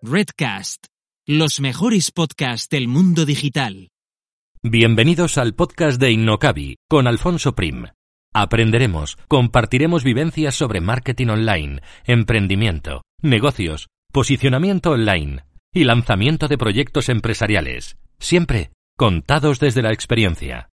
Redcast, los mejores podcasts del mundo digital. Bienvenidos al podcast de Innocabi con Alfonso Prim. Aprenderemos, compartiremos vivencias sobre marketing online, emprendimiento, negocios, posicionamiento online y lanzamiento de proyectos empresariales, siempre contados desde la experiencia.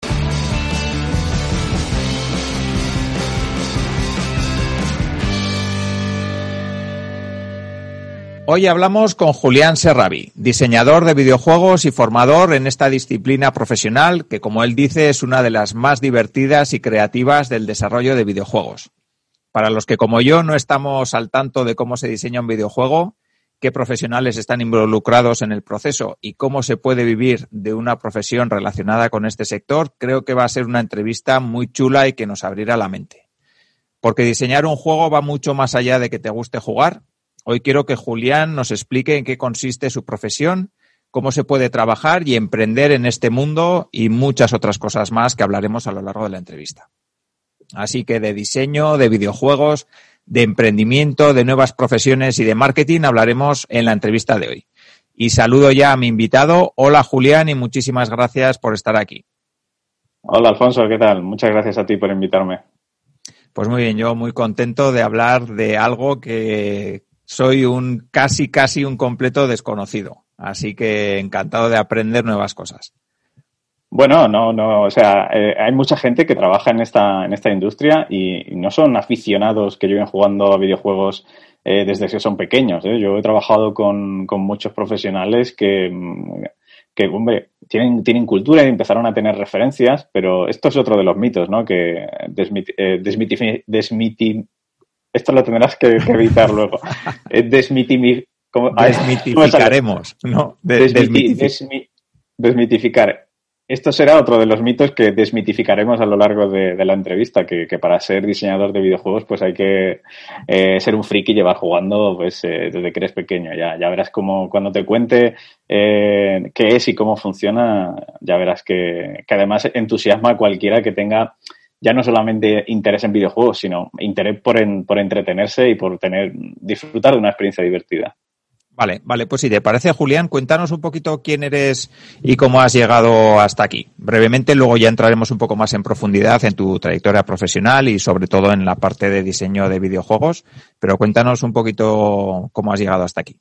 Hoy hablamos con Julián Serravi, diseñador de videojuegos y formador en esta disciplina profesional que, como él dice, es una de las más divertidas y creativas del desarrollo de videojuegos. Para los que, como yo, no estamos al tanto de cómo se diseña un videojuego, qué profesionales están involucrados en el proceso y cómo se puede vivir de una profesión relacionada con este sector, creo que va a ser una entrevista muy chula y que nos abrirá la mente. Porque diseñar un juego va mucho más allá de que te guste jugar, Hoy quiero que Julián nos explique en qué consiste su profesión, cómo se puede trabajar y emprender en este mundo y muchas otras cosas más que hablaremos a lo largo de la entrevista. Así que de diseño, de videojuegos, de emprendimiento, de nuevas profesiones y de marketing hablaremos en la entrevista de hoy. Y saludo ya a mi invitado. Hola Julián y muchísimas gracias por estar aquí. Hola Alfonso, ¿qué tal? Muchas gracias a ti por invitarme. Pues muy bien, yo muy contento de hablar de algo que, soy un casi, casi un completo desconocido. Así que encantado de aprender nuevas cosas. Bueno, no, no, o sea, eh, hay mucha gente que trabaja en esta, en esta industria y, no son aficionados que lleven jugando a videojuegos eh, desde que son pequeños. ¿eh? Yo he trabajado con, con muchos profesionales que, que, hombre, tienen, tienen cultura y empezaron a tener referencias, pero esto es otro de los mitos, ¿no? Que desmiti, esto lo tendrás que, evitar luego. Eh, desmitificaremos, ¿no? desmitificar. Esto será otro de los mitos que desmitificaremos a lo largo de, la entrevista, que, para ser diseñador de videojuegos pues hay que eh, ser un friki y llevar jugando pues eh, desde que eres pequeño. Ya, ya verás cómo cuando te cuente qué es y cómo funciona, ya verás que, que además entusiasma a cualquiera que tenga ya no solamente interés en videojuegos, sino interés por, por entretenerse y por tener, disfrutar de una experiencia divertida. Vale, vale, pues si te parece, Julián, cuéntanos un poquito quién eres y cómo has llegado hasta aquí. Brevemente, luego ya entraremos un poco más en profundidad en tu trayectoria profesional y sobre todo en la parte de diseño de videojuegos, pero cuéntanos un poquito cómo has llegado hasta aquí.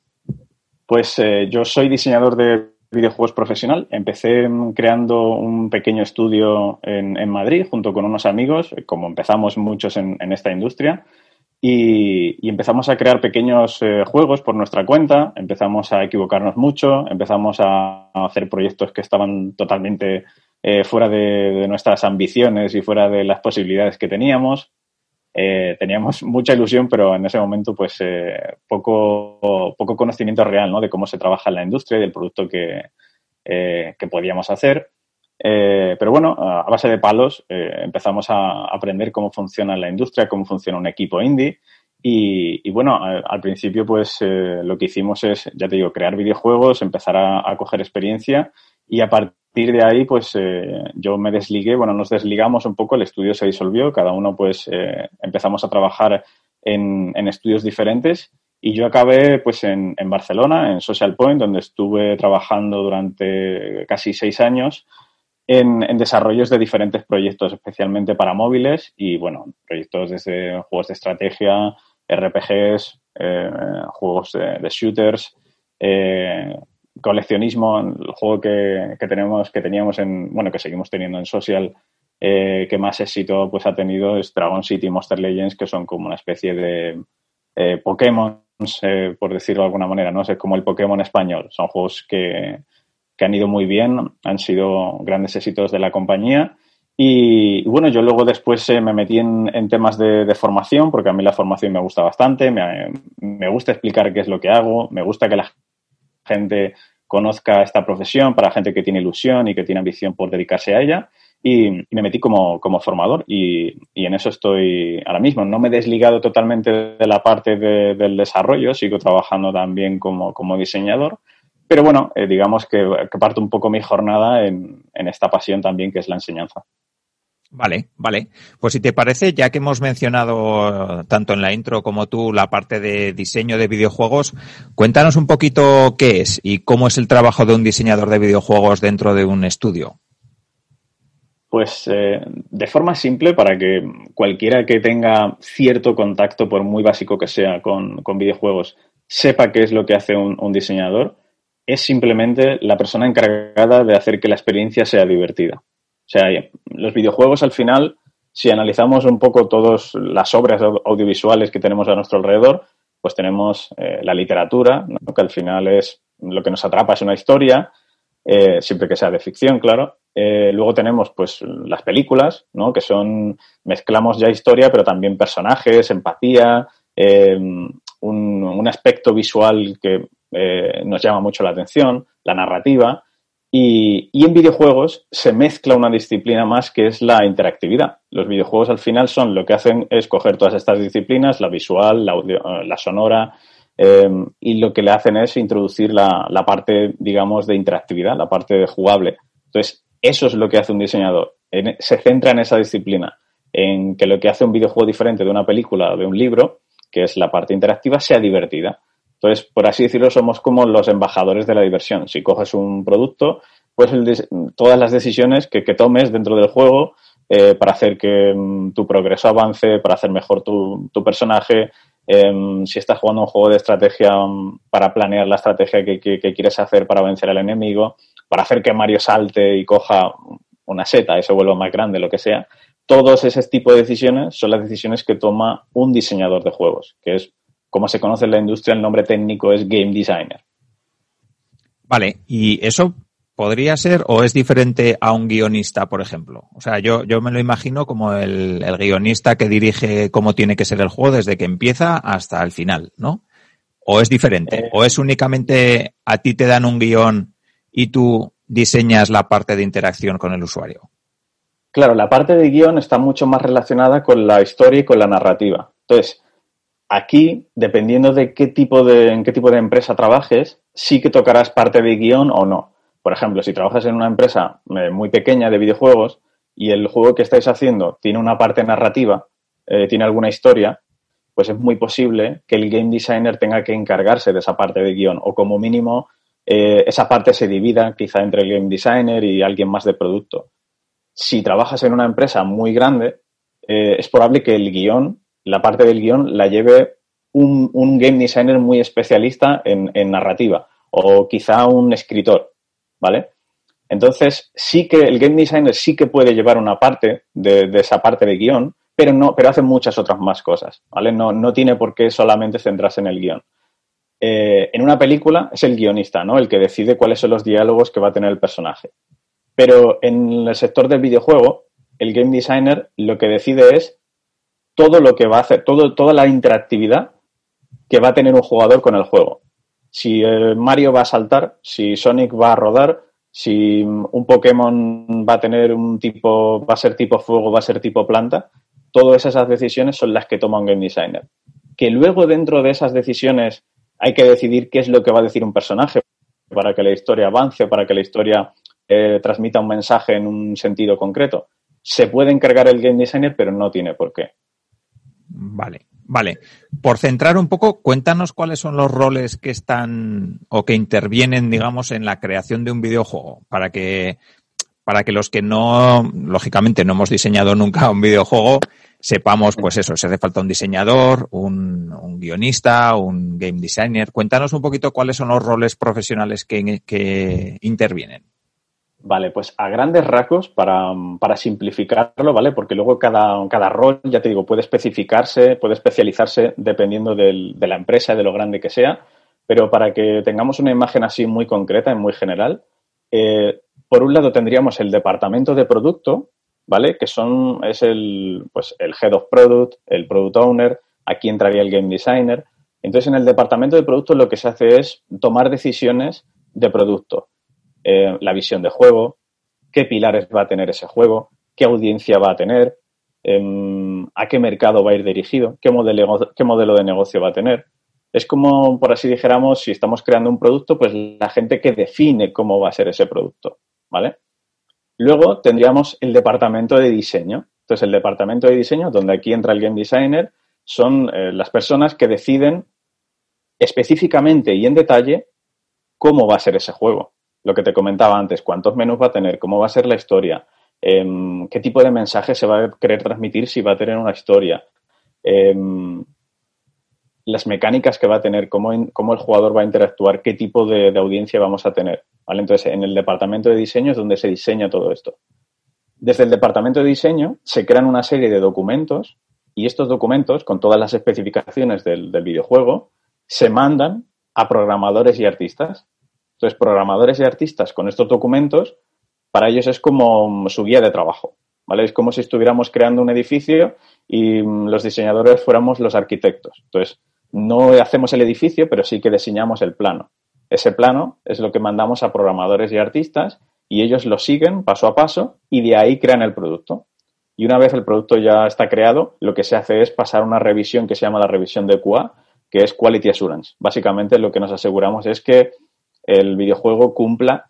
Pues eh, yo soy diseñador de videojuegos profesional. Empecé creando un pequeño estudio en, Madrid junto con unos amigos, como empezamos muchos en, esta industria, y, empezamos a crear pequeños eh, juegos por nuestra cuenta, empezamos a equivocarnos mucho, empezamos a, hacer proyectos que estaban totalmente eh, fuera de, nuestras ambiciones y fuera de las posibilidades que teníamos. Eh, teníamos mucha ilusión, pero en ese momento, pues, eh, poco, poco conocimiento real, ¿no? De cómo se trabaja en la industria y del producto que, eh, que podíamos hacer. pero bueno, a base de palos empezamos a aprender cómo funciona la industria, cómo funciona un equipo indie. Y, bueno, al, principio, pues lo que hicimos es, ya te digo, crear videojuegos, empezar a, a coger experiencia y a partir de ahí, pues eh, yo me desligué, bueno, nos desligamos un poco, el estudio se disolvió, cada uno pues eh, empezamos a trabajar en, estudios diferentes y yo acabé pues en, Barcelona, en Social Point, donde estuve trabajando durante casi seis años en, desarrollos de diferentes proyectos, especialmente para móviles y bueno, proyectos desde juegos de estrategia, RPGs, eh, juegos de, de shooters, coleccionismo, el juego que, tenemos, que teníamos en, bueno, que seguimos teniendo en social, eh, que más éxito pues ha tenido es Dragon City Monster Legends, que son como una especie de eh, Pokémon, eh, por decirlo de alguna manera, ¿no? Es como el Pokémon español. Son juegos que, han ido muy bien, han sido grandes éxitos de la compañía. Y, bueno, yo luego después me metí en, temas de, formación, porque a mí la formación me gusta bastante, me, me gusta explicar qué es lo que hago, me gusta que la gente conozca esta profesión, para gente que tiene ilusión y que tiene ambición por dedicarse a ella. Y, me metí como, formador y, en eso estoy ahora mismo. No me he desligado totalmente de la parte del desarrollo, sigo trabajando también como, diseñador, pero bueno, eh, digamos que, parto un poco mi jornada en, esta pasión también que es la enseñanza. Vale, vale. Pues si te parece, ya que hemos mencionado tanto en la intro como tú la parte de diseño de videojuegos, cuéntanos un poquito qué es y cómo es el trabajo de un diseñador de videojuegos dentro de un estudio. Pues eh, de forma simple, para que cualquiera que tenga cierto contacto, por muy básico que sea, con, videojuegos, sepa qué es lo que hace un diseñador, es simplemente la persona encargada de hacer que la experiencia sea divertida. O sea, los videojuegos al final, si analizamos un poco todas las obras audiovisuales que tenemos a nuestro alrededor, pues tenemos eh, la literatura, que al final es lo que nos atrapa es una historia, eh, siempre que sea de ficción, claro. Eh, luego tenemos pues las películas, ¿no? que son, mezclamos ya historia, pero también personajes, empatía, un, un, aspecto visual que nos llama mucho la atención, la narrativa. Y, en videojuegos se mezcla una disciplina más que es la interactividad. Los videojuegos al final son lo que hacen es coger todas estas disciplinas, la visual, la, la sonora, em, y lo que le hacen es introducir la, parte, digamos, de interactividad, la parte jugable. Entonces, eso es lo que hace un diseñador. se centra en esa disciplina, en que lo que hace un videojuego diferente de una película o de un libro, que es la parte interactiva, sea divertida. Entonces, por así decirlo, somos como los embajadores de la diversión. Si coges un producto, pues todas las decisiones que, tomes dentro del juego eh, para hacer que mm, tu progreso avance, para hacer mejor tu, personaje, em, si estás jugando un juego de estrategia mm, para planear la estrategia que, quieres hacer para vencer al enemigo, para hacer que Mario salte y coja una seta se vuelva más grande, lo que sea. Todos ese tipo de decisiones son las decisiones que toma un diseñador de juegos, que es como se conoce en la industria, el nombre técnico es game designer. Vale, y eso podría ser o es diferente a un guionista, por ejemplo. O sea, yo, yo me lo imagino como el, guionista que dirige cómo tiene que ser el juego desde que empieza hasta el final, ¿no? ¿O es diferente? Eh. ¿O es únicamente a ti te dan un guion y tú diseñas la parte de interacción con el usuario? Claro, la parte de guion está mucho más relacionada con la historia y con la narrativa. Entonces, Aquí, dependiendo de qué tipo de, en qué tipo de empresa trabajes, sí que tocarás parte de guion o no. Por ejemplo, si trabajas en una empresa eh, muy pequeña de videojuegos y el juego que estáis haciendo tiene una parte narrativa, eh, tiene alguna historia, pues es muy posible que el game designer tenga que encargarse de esa parte de guion o como mínimo eh, esa parte se divida quizá entre el game designer y alguien más de producto. Si trabajas en una empresa muy grande, es probable que el guion la parte del guion la lleve un, game designer muy especialista en, narrativa o quizá un escritor, ¿vale? Entonces, sí que el game designer sí que puede llevar una parte de, esa parte de guion, pero no, pero hace muchas otras más cosas, ¿vale? No, no tiene por qué solamente centrarse en el guion. Eh, en una película es el guionista, ¿no? El que decide cuáles son los diálogos que va a tener el personaje. Pero en el sector del videojuego, el game designer lo que decide es todo lo que va a hacer, todo, toda la interactividad que va a tener un jugador con el juego. Si Mario va a saltar, si Sonic va a rodar, si un Pokémon va a tener un tipo, va a ser tipo fuego, va a ser tipo planta, todas esas decisiones son las que toma un game designer. Que luego dentro de esas decisiones hay que decidir qué es lo que va a decir un personaje para que la historia avance, para que la historia eh, transmita un mensaje en un sentido concreto. Se puede encargar el game designer, pero no tiene por qué. Vale, vale. Por centrar un poco, cuéntanos cuáles son los roles que están o que intervienen, digamos, en la creación de un videojuego, para que, para que los que no, lógicamente, no hemos diseñado nunca un videojuego, sepamos, pues eso, si hace falta un diseñador, un, un guionista, un game designer. Cuéntanos un poquito cuáles son los roles profesionales que, que intervienen. Vale, pues a grandes rasgos, para, simplificarlo, ¿vale? Porque luego cada, cada rol, ya te digo, puede especificarse, puede especializarse dependiendo de la empresa, de lo grande que sea, pero para que tengamos una imagen así muy concreta y muy general, eh, por un lado tendríamos el departamento de producto, ¿vale? Que son, es el, pues, el head of product, el product owner, aquí entraría el game designer. Entonces, en el departamento de producto lo que se hace es tomar decisiones de producto eh, la visión de juego, qué pilares va a tener ese juego, qué audiencia va a tener, em, a qué mercado va a ir dirigido, qué modelo, qué modelo de negocio va a tener. Es como, por así dijéramos, si estamos creando un producto, pues la gente que define cómo va a ser ese producto, ¿vale? Luego tendríamos el departamento de diseño. Entonces, el departamento de diseño, donde aquí entra el game designer, son eh, las personas que deciden específicamente y en detalle cómo va a ser ese juego. Lo que te comentaba antes, cuántos menús va a tener, cómo va a ser la historia, em, qué tipo de mensaje se va a querer transmitir si va a tener una historia, em, las mecánicas que va a tener, cómo, el jugador va a interactuar, qué tipo de, audiencia vamos a tener. Entonces, en el departamento de diseño es donde se diseña todo esto. Desde el departamento de diseño se crean una serie de documentos y estos documentos, con todas las especificaciones del videojuego, se mandan a programadores y artistas. Entonces, programadores y artistas con estos documentos, para ellos es como su guía de trabajo. ¿vale? Es como si estuviéramos creando un edificio y los diseñadores fuéramos los arquitectos. Entonces, no hacemos el edificio, pero sí que diseñamos el plano. Ese plano es lo que mandamos a programadores y artistas y ellos lo siguen paso a paso y de ahí crean el producto. Y una vez el producto ya está creado, lo que se hace es pasar una revisión que se llama la revisión de QA, que es Quality Assurance. Básicamente lo que nos aseguramos es que el videojuego cumpla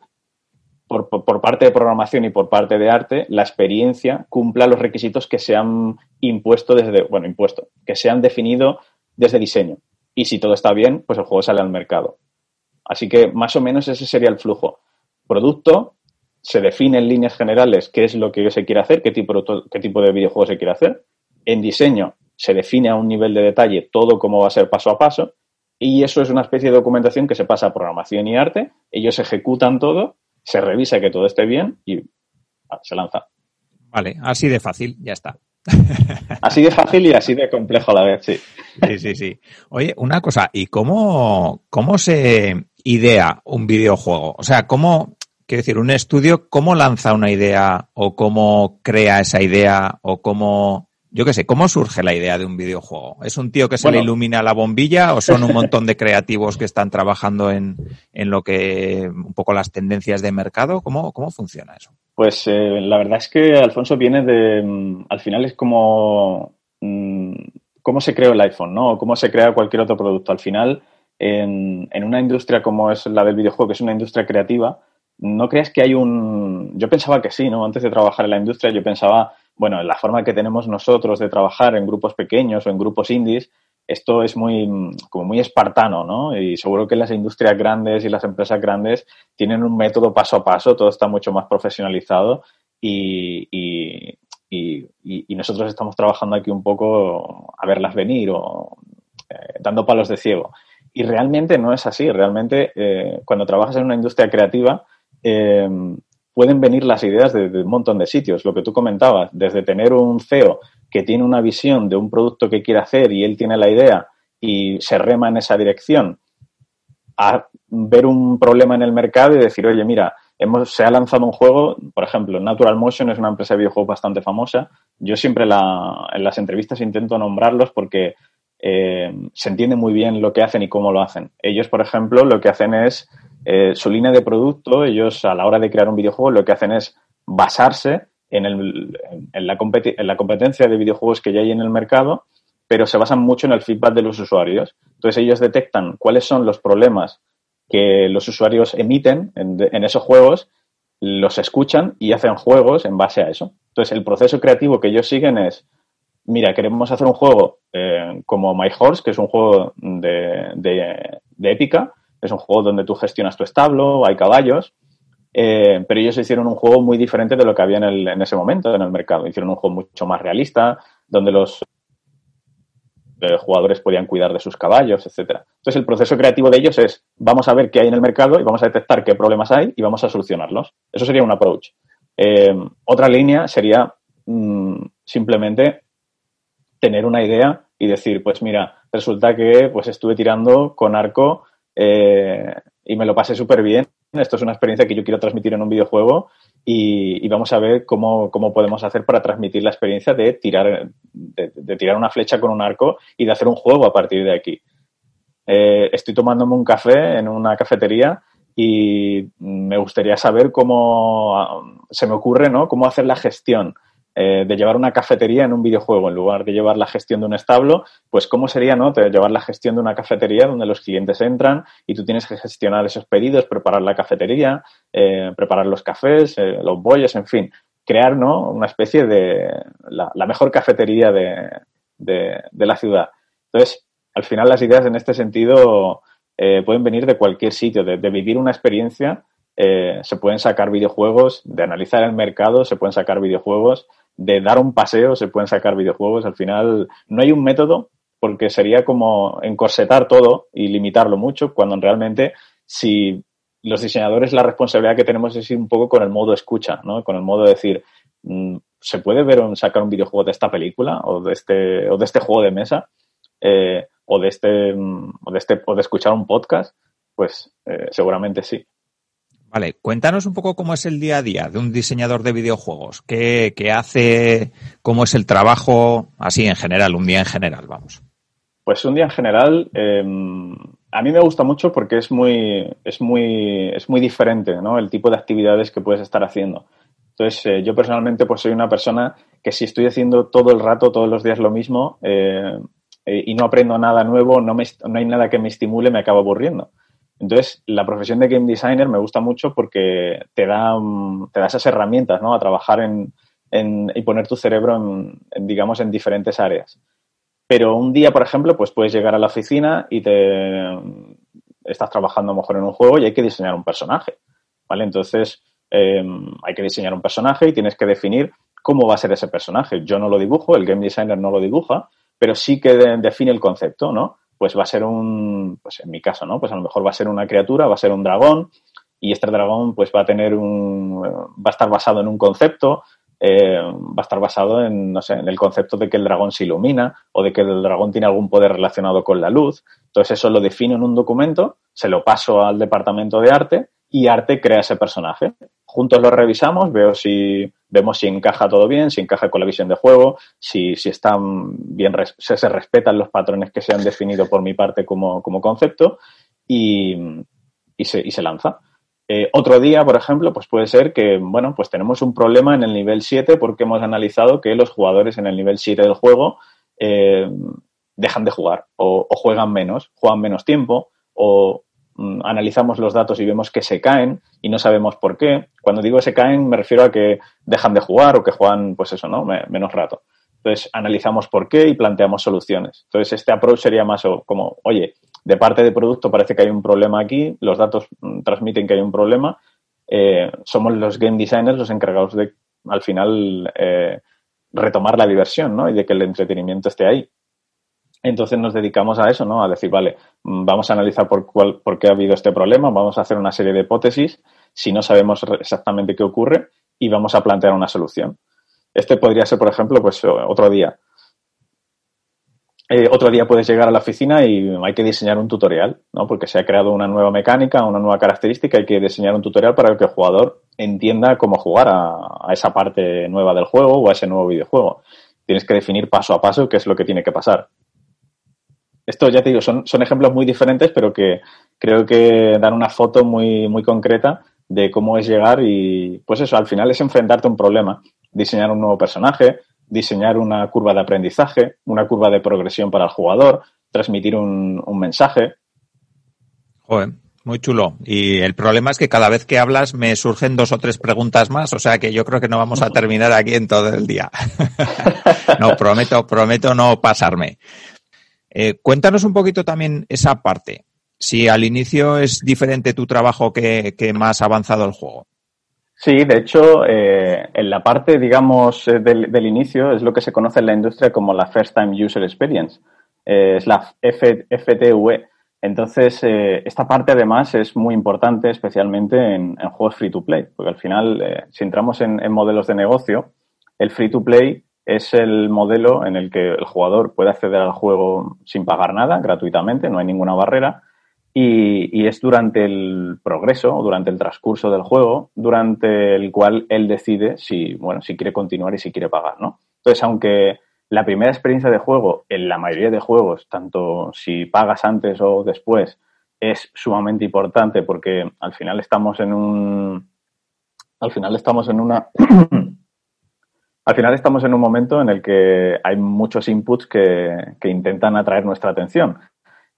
por, parte de programación y por parte de arte, la experiencia cumpla los requisitos que se han impuesto desde, bueno, impuesto, que se han definido desde diseño. Y si todo está bien, pues el juego sale al mercado. Así que más o menos ese sería el flujo. Producto, se define en líneas generales qué es lo que se quiere hacer, qué tipo, qué tipo de videojuego se quiere hacer. En diseño, se define a un nivel de detalle todo cómo va a ser paso a paso. Y eso es una especie de documentación que se pasa a programación y arte. Ellos ejecutan todo se revisa que todo esté bien y se lanza. Vale, así de fácil, ya está. Así de fácil y así de complejo a la vez, sí. Sí, sí, sí. Oye, una cosa, ¿y cómo, cómo se idea un videojuego? O sea, ¿cómo, quiero decir, un estudio, cómo lanza una idea o cómo crea esa idea o cómo yo qué sé, ¿cómo surge la idea de un videojuego? ¿Es un tío que se le ilumina la bombilla o son un montón de creativos que están trabajando en, en, lo que, un poco las tendencias de mercado? ¿Cómo, cómo funciona eso? Pues eh, la verdad es que Alfonso viene de, mm, al final es como, mm, cómo se creó el iPhone, ¿no? O cómo se crea cualquier otro producto. Al final, en, en una industria como es la del videojuego, que es una industria creativa, no creas que hay un... Yo pensaba que sí, ¿no? Antes de trabajar en la industria, yo pensaba bueno, la forma que tenemos nosotros de trabajar en grupos pequeños o en grupos indies, esto es muy, como muy espartano, ¿no? Y seguro que las industrias grandes y las empresas grandes tienen un método paso a paso, todo está mucho más profesionalizado y, nosotros estamos trabajando aquí un poco a verlas venir o eh, dando palos de ciego. Y realmente no es así, realmente eh, cuando trabajas en una industria creativa, eh, pueden venir las ideas de, un montón de sitios. Lo que tú comentabas, desde tener un CEO que tiene una visión de un producto que quiere hacer y él tiene la idea y se rema en esa dirección, a ver un problema en el mercado y decir, oye, mira, hemos, se ha lanzado un juego, por ejemplo, Natural Motion es una empresa de videojuegos bastante famosa. Yo siempre en las entrevistas intento nombrarlos porque eh, se entiende muy bien lo que hacen y cómo lo hacen. Ellos, por ejemplo, lo que hacen es eh, su línea de producto, ellos a la hora de crear un videojuego lo que hacen es basarse en, el, en, la, en la competencia de videojuegos que ya hay en el mercado, pero se basan mucho en el feedback de los usuarios. Entonces ellos detectan cuáles son los problemas que los usuarios emiten en, esos juegos, los escuchan y hacen juegos en base a eso. Entonces el proceso creativo que ellos siguen es, mira, queremos hacer un juego eh, como My Horse, que es un juego de, de épica, es un juego donde tú gestionas tu establo, hay caballos, eh, pero ellos hicieron un juego muy diferente de lo que había en, ese momento en el mercado. Hicieron un juego mucho más realista, donde los eh, jugadores podían cuidar de sus caballos, etcétera. Entonces el proceso creativo de ellos es vamos a ver qué hay en el mercado y vamos a detectar qué problemas hay y vamos a solucionarlos. Eso sería un approach. Eh, otra línea sería mm, simplemente tener una idea y decir, pues mira, resulta que pues estuve tirando con arco eh, y me lo pasé súper bien. Esto es una experiencia que yo quiero transmitir en un videojuego y, vamos a ver cómo, podemos hacer para transmitir la experiencia de tirar, de, tirar una flecha con un arco y de hacer un juego a partir de aquí. Eh, estoy tomándome un café en una cafetería y me gustaría saber cómo se me ocurre, ¿no? Cómo hacer la gestión eh, de llevar una cafetería en un videojuego, en lugar de llevar la gestión de un establo, pues cómo sería, ¿no? Llevar la gestión de una cafetería donde los clientes entran y tú tienes que gestionar esos pedidos, preparar la cafetería, eh, preparar los cafés, eh, los bollos, en fin, crear, ¿no? Una especie de la, mejor cafetería de, de, la ciudad. Entonces, al final las ideas en este sentido pueden venir de cualquier sitio, de vivir una experiencia se pueden sacar videojuegos, de analizar el mercado, se pueden sacar videojuegos, de dar un paseo se pueden sacar videojuegos. Al final no hay un método porque sería como encorsetar todo y limitarlo mucho, cuando realmente si los diseñadores la responsabilidad que tenemos es ir un poco con el modo escucha, ¿no? Con el modo de decir, mm, ¿se puede ver o sacar un videojuego de esta película o de este, o de este juego de mesa? Eh, o de este, mm, o de este, o de escuchar un podcast, pues eh, seguramente sí. Vale, cuéntanos un poco cómo es el día a día de un diseñador de videojuegos. ¿Qué, hace? ¿Cómo es el trabajo? Así en general, un día en general, vamos. Pues un día en general, em, a mí me gusta mucho porque es muy, es muy, es muy diferente, ¿no? El tipo de actividades que puedes estar haciendo. Entonces, eh, yo personalmente, pues soy una persona que si estoy haciendo todo el rato, todos los días lo mismo, eh, eh, y no aprendo nada nuevo, no, me, no hay nada que me estimule, me acabo aburriendo. Entonces, la profesión de game designer me gusta mucho porque te da, te da esas herramientas, ¿no? A trabajar en, en y poner tu cerebro en, digamos, en diferentes áreas. Pero un día, por ejemplo, pues puedes llegar a la oficina y te estás trabajando a lo mejor en un juego y hay que diseñar un personaje, ¿vale? Entonces, em, hay que diseñar un personaje y tienes que definir cómo va a ser ese personaje. Yo no lo dibujo, el game designer no lo dibuja, pero sí que define el concepto, ¿no? Pues va a ser un, pues en mi caso, ¿no? Pues a lo mejor va a ser una criatura, va a ser un dragón, y este dragón pues va a tener un, va a estar basado en un concepto, eh, va a estar basado en, no sé, en el concepto de que el dragón se ilumina o de que el dragón tiene algún poder relacionado con la luz. Entonces eso lo defino en un documento, se lo paso al departamento de arte y arte crea ese personaje. Juntos lo revisamos, veo si vemos si encaja todo bien, si encaja con la visión de juego, si, si están bien, se, respetan los patrones que se han definido por mi parte como, como concepto y, y, se, y se lanza. Eh, otro día, por ejemplo, pues puede ser que, bueno, pues tenemos un problema en el nivel 7 porque hemos analizado que los jugadores en el nivel 7 del juego eh, dejan de jugar o, o, juegan menos, juegan menos tiempo o analizamos los datos y vemos que se caen y no sabemos por qué. Cuando digo se caen me refiero a que dejan de jugar o que juegan, pues eso, ¿no? menos rato. Entonces analizamos por qué y planteamos soluciones. Entonces este approach sería más como, oye, de parte de producto parece que hay un problema aquí, los datos mm, transmiten que hay un problema, eh, somos los game designers los encargados de, al final, eh, retomar la diversión, ¿no? Y de que el entretenimiento esté ahí. Entonces nos dedicamos a eso, ¿no? A decir, vale, mm, vamos a analizar por, cuál, por qué ha habido este problema, vamos a hacer una serie de hipótesis si no sabemos exactamente qué ocurre y vamos a plantear una solución. Este podría ser, por ejemplo, pues otro día. Eh, otro día puedes llegar a la oficina y hay que diseñar un tutorial, ¿no? Porque se ha creado una nueva mecánica, una nueva característica, hay que diseñar un tutorial para que el jugador entienda cómo jugar a, a esa parte nueva del juego o a ese nuevo videojuego. Tienes que definir paso a paso qué es lo que tiene que pasar. Esto ya te digo, son, son ejemplos muy diferentes, pero que creo que dan una foto muy, muy concreta de cómo es llegar y, pues eso, al final es enfrentarte a un problema, diseñar un nuevo personaje, diseñar una curva de aprendizaje, una curva de progresión para el jugador, transmitir un, un mensaje. Joder, muy chulo. Y el problema es que cada vez que hablas me surgen dos o tres preguntas más, o sea que yo creo que no vamos a terminar aquí en todo el día. no, prometo, prometo no pasarme. Eh, cuéntanos un poquito también esa parte. Si al inicio es diferente tu trabajo que, más avanzado el juego. Sí, de hecho, eh, en la parte, digamos, eh, del, inicio es lo que se conoce en la industria como la First Time User Experience. es la FTV. Entonces, esta parte además es muy importante, especialmente en, juegos free to play, porque al final, si entramos en, en modelos de negocio, el free to play es el modelo en el que el jugador puede acceder al juego sin pagar nada, gratuitamente, no hay ninguna barrera, y, es durante el progreso durante el transcurso del juego, durante el cual él decide si, bueno, si quiere continuar y si quiere pagar, ¿no? Entonces, aunque la primera experiencia de juego, en la mayoría de juegos, tanto si pagas antes o después, es sumamente importante porque al final estamos en un. Al final estamos en una al final estamos en un momento en el que hay muchos inputs que, intentan atraer nuestra atención.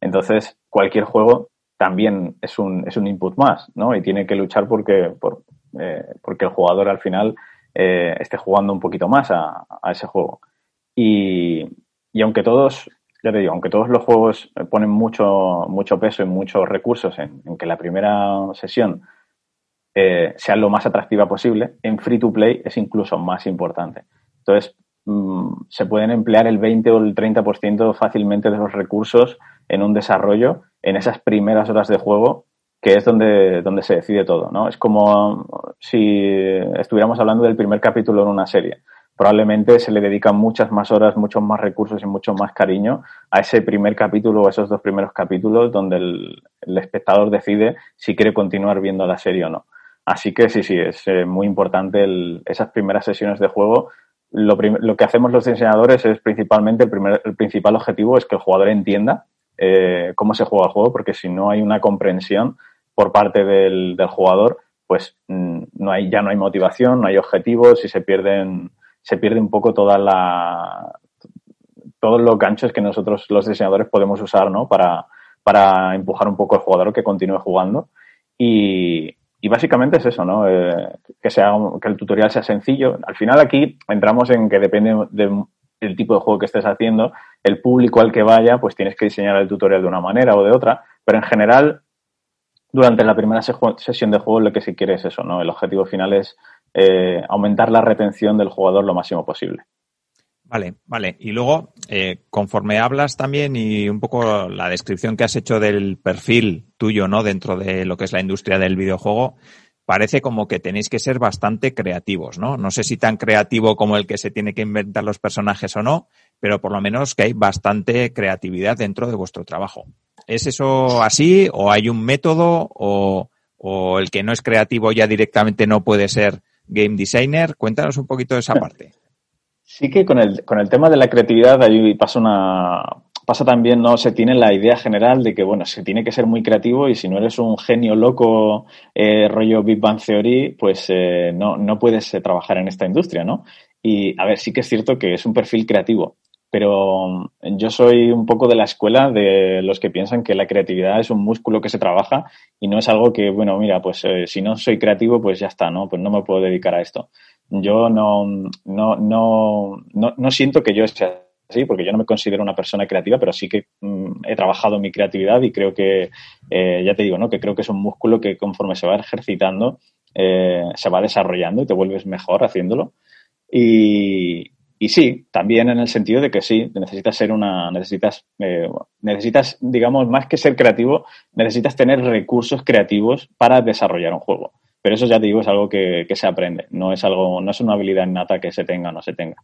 Entonces, cualquier juego también es un, es un input más, ¿no? Y tiene que luchar porque, por, eh, porque el jugador al final eh, esté jugando un poquito más a, ese juego. Y, aunque todos, ya te digo, aunque todos los juegos ponen mucho, mucho peso y muchos recursos en, que la primera sesión eh, sea lo más atractiva posible, en free to play es incluso más importante. Entonces, mm, se pueden emplear el 20 o el 30% fácilmente de los recursos en un desarrollo en esas primeras horas de juego que es donde, donde se decide todo, ¿no? Es como si estuviéramos hablando del primer capítulo en una serie. Probablemente se le dedican muchas más horas, muchos más recursos y mucho más cariño a ese primer capítulo o esos dos primeros capítulos donde el, espectador decide si quiere continuar viendo la serie o no. Así que sí, sí, es eh, muy importante esas primeras sesiones de juego. Lo, lo, que hacemos los diseñadores es principalmente, el, primer, el principal objetivo es que el jugador entienda eh, cómo se juega el juego, porque si no hay una comprensión, por parte del, jugador, pues mm, no hay, ya no hay motivación, no hay objetivos y se pierden, se pierde un poco toda la, todos los ganchos que nosotros los diseñadores podemos usar, ¿no? Para, para empujar un poco al jugador que continúe jugando. Y, y básicamente es eso, ¿no? Eh, que, sea, que el tutorial sea sencillo. Al final aquí entramos en que depende del tipo de juego que estés haciendo, el público al que vaya, pues tienes que diseñar el tutorial de una manera o de otra, pero en general durante la primera sesión de juego lo que se quiere es eso, ¿no? El objetivo final es eh, aumentar la retención del jugador lo máximo posible. Vale, vale. Y luego, eh, conforme hablas también y un poco la descripción que has hecho del perfil tuyo, ¿no? Dentro de lo que es la industria del videojuego, parece como que tenéis que ser bastante creativos, ¿no? No sé si tan creativo como el que se tiene que inventar los personajes o no, pero por lo menos que hay bastante creatividad dentro de vuestro trabajo. ¿Es eso así o hay un método o, el que no es creativo ya directamente no puede ser game designer? Cuéntanos un poquito de esa parte. Sí que con el, con el tema de la creatividad ahí pasa una pasa también, ¿no? Se tiene la idea general de que, bueno, se tiene que ser muy creativo y si no eres un genio loco eh, rollo Big Bang Theory, pues eh, no, no puedes eh, trabajar en esta industria, ¿no? Y, a ver, sí que es cierto que es un perfil creativo, pero mm, yo soy un poco de la escuela de los que piensan que la creatividad es un músculo que se trabaja y no es algo que, bueno, mira, pues eh, si no soy creativo, pues ya está, ¿no? Pues no me puedo dedicar a esto. Yo no, no, no, no, siento que yo sea así, porque yo no me considero una persona creativa, pero sí que mm, he trabajado mi creatividad y creo que, eh, ya te digo, ¿no? Que creo que es un músculo que conforme se va ejercitando, eh, se va desarrollando y te vuelves mejor haciéndolo. Y, y sí, también en el sentido de que sí, necesitas ser una, necesitas, eh, necesitas, digamos, más que ser creativo, necesitas tener recursos creativos para desarrollar un juego. Pero eso ya te digo, es algo que, se aprende, no es algo, no es una habilidad innata que se tenga o no se tenga.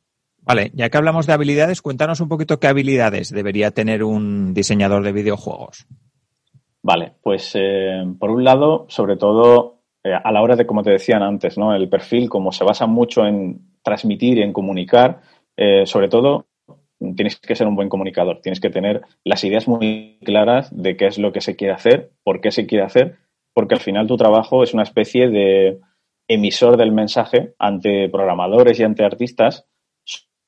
Vale, ya que hablamos de habilidades, cuéntanos un poquito qué habilidades debería tener un diseñador de videojuegos. Vale, pues eh, por un lado, sobre todo eh, a la hora de, como te decían antes, ¿no? El perfil, como se basa mucho en transmitir en comunicar, eh, sobre todo tienes que ser un buen comunicador, tienes que tener las ideas muy claras de qué es lo que se quiere hacer, por qué se quiere hacer, porque al final tu trabajo es una especie de emisor del mensaje ante programadores y ante artistas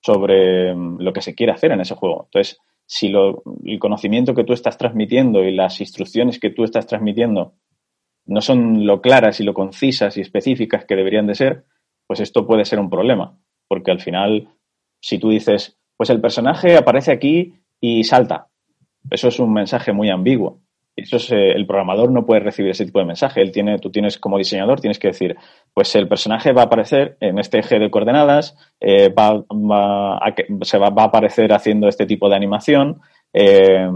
sobre mm, lo que se quiere hacer en ese juego. Entonces, si lo, el conocimiento que tú estás transmitiendo y las instrucciones que tú estás transmitiendo no son lo claras y lo concisas y específicas que deberían de ser, pues esto puede ser un problema, porque al final, si tú dices, pues el personaje aparece aquí y salta, eso es un mensaje muy ambiguo. Eso es, eh, el programador no puede recibir ese tipo de mensaje. Él tiene, tú tienes como diseñador, tienes que decir, pues el personaje va a aparecer en este eje de coordenadas, eh, va, se va, a aparecer haciendo este tipo de animación. Eh,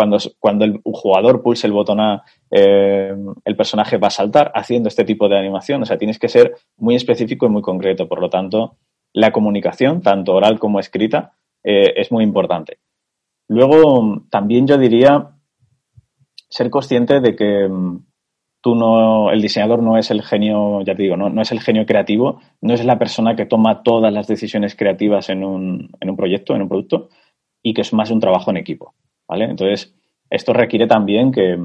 cuando, cuando el jugador pulse el botón A, eh, el personaje va a saltar haciendo este tipo de animación. O sea, tienes que ser muy específico y muy concreto. Por lo tanto, la comunicación, tanto oral como escrita, eh, es muy importante. Luego, también yo diría ser consciente de que mm, tú no, el diseñador no es el genio, ya te digo, no, es el genio creativo, no es la persona que toma todas las decisiones creativas en un, en un proyecto, en un producto, y que es más un trabajo en equipo. ¿Vale? Entonces, esto requiere también que,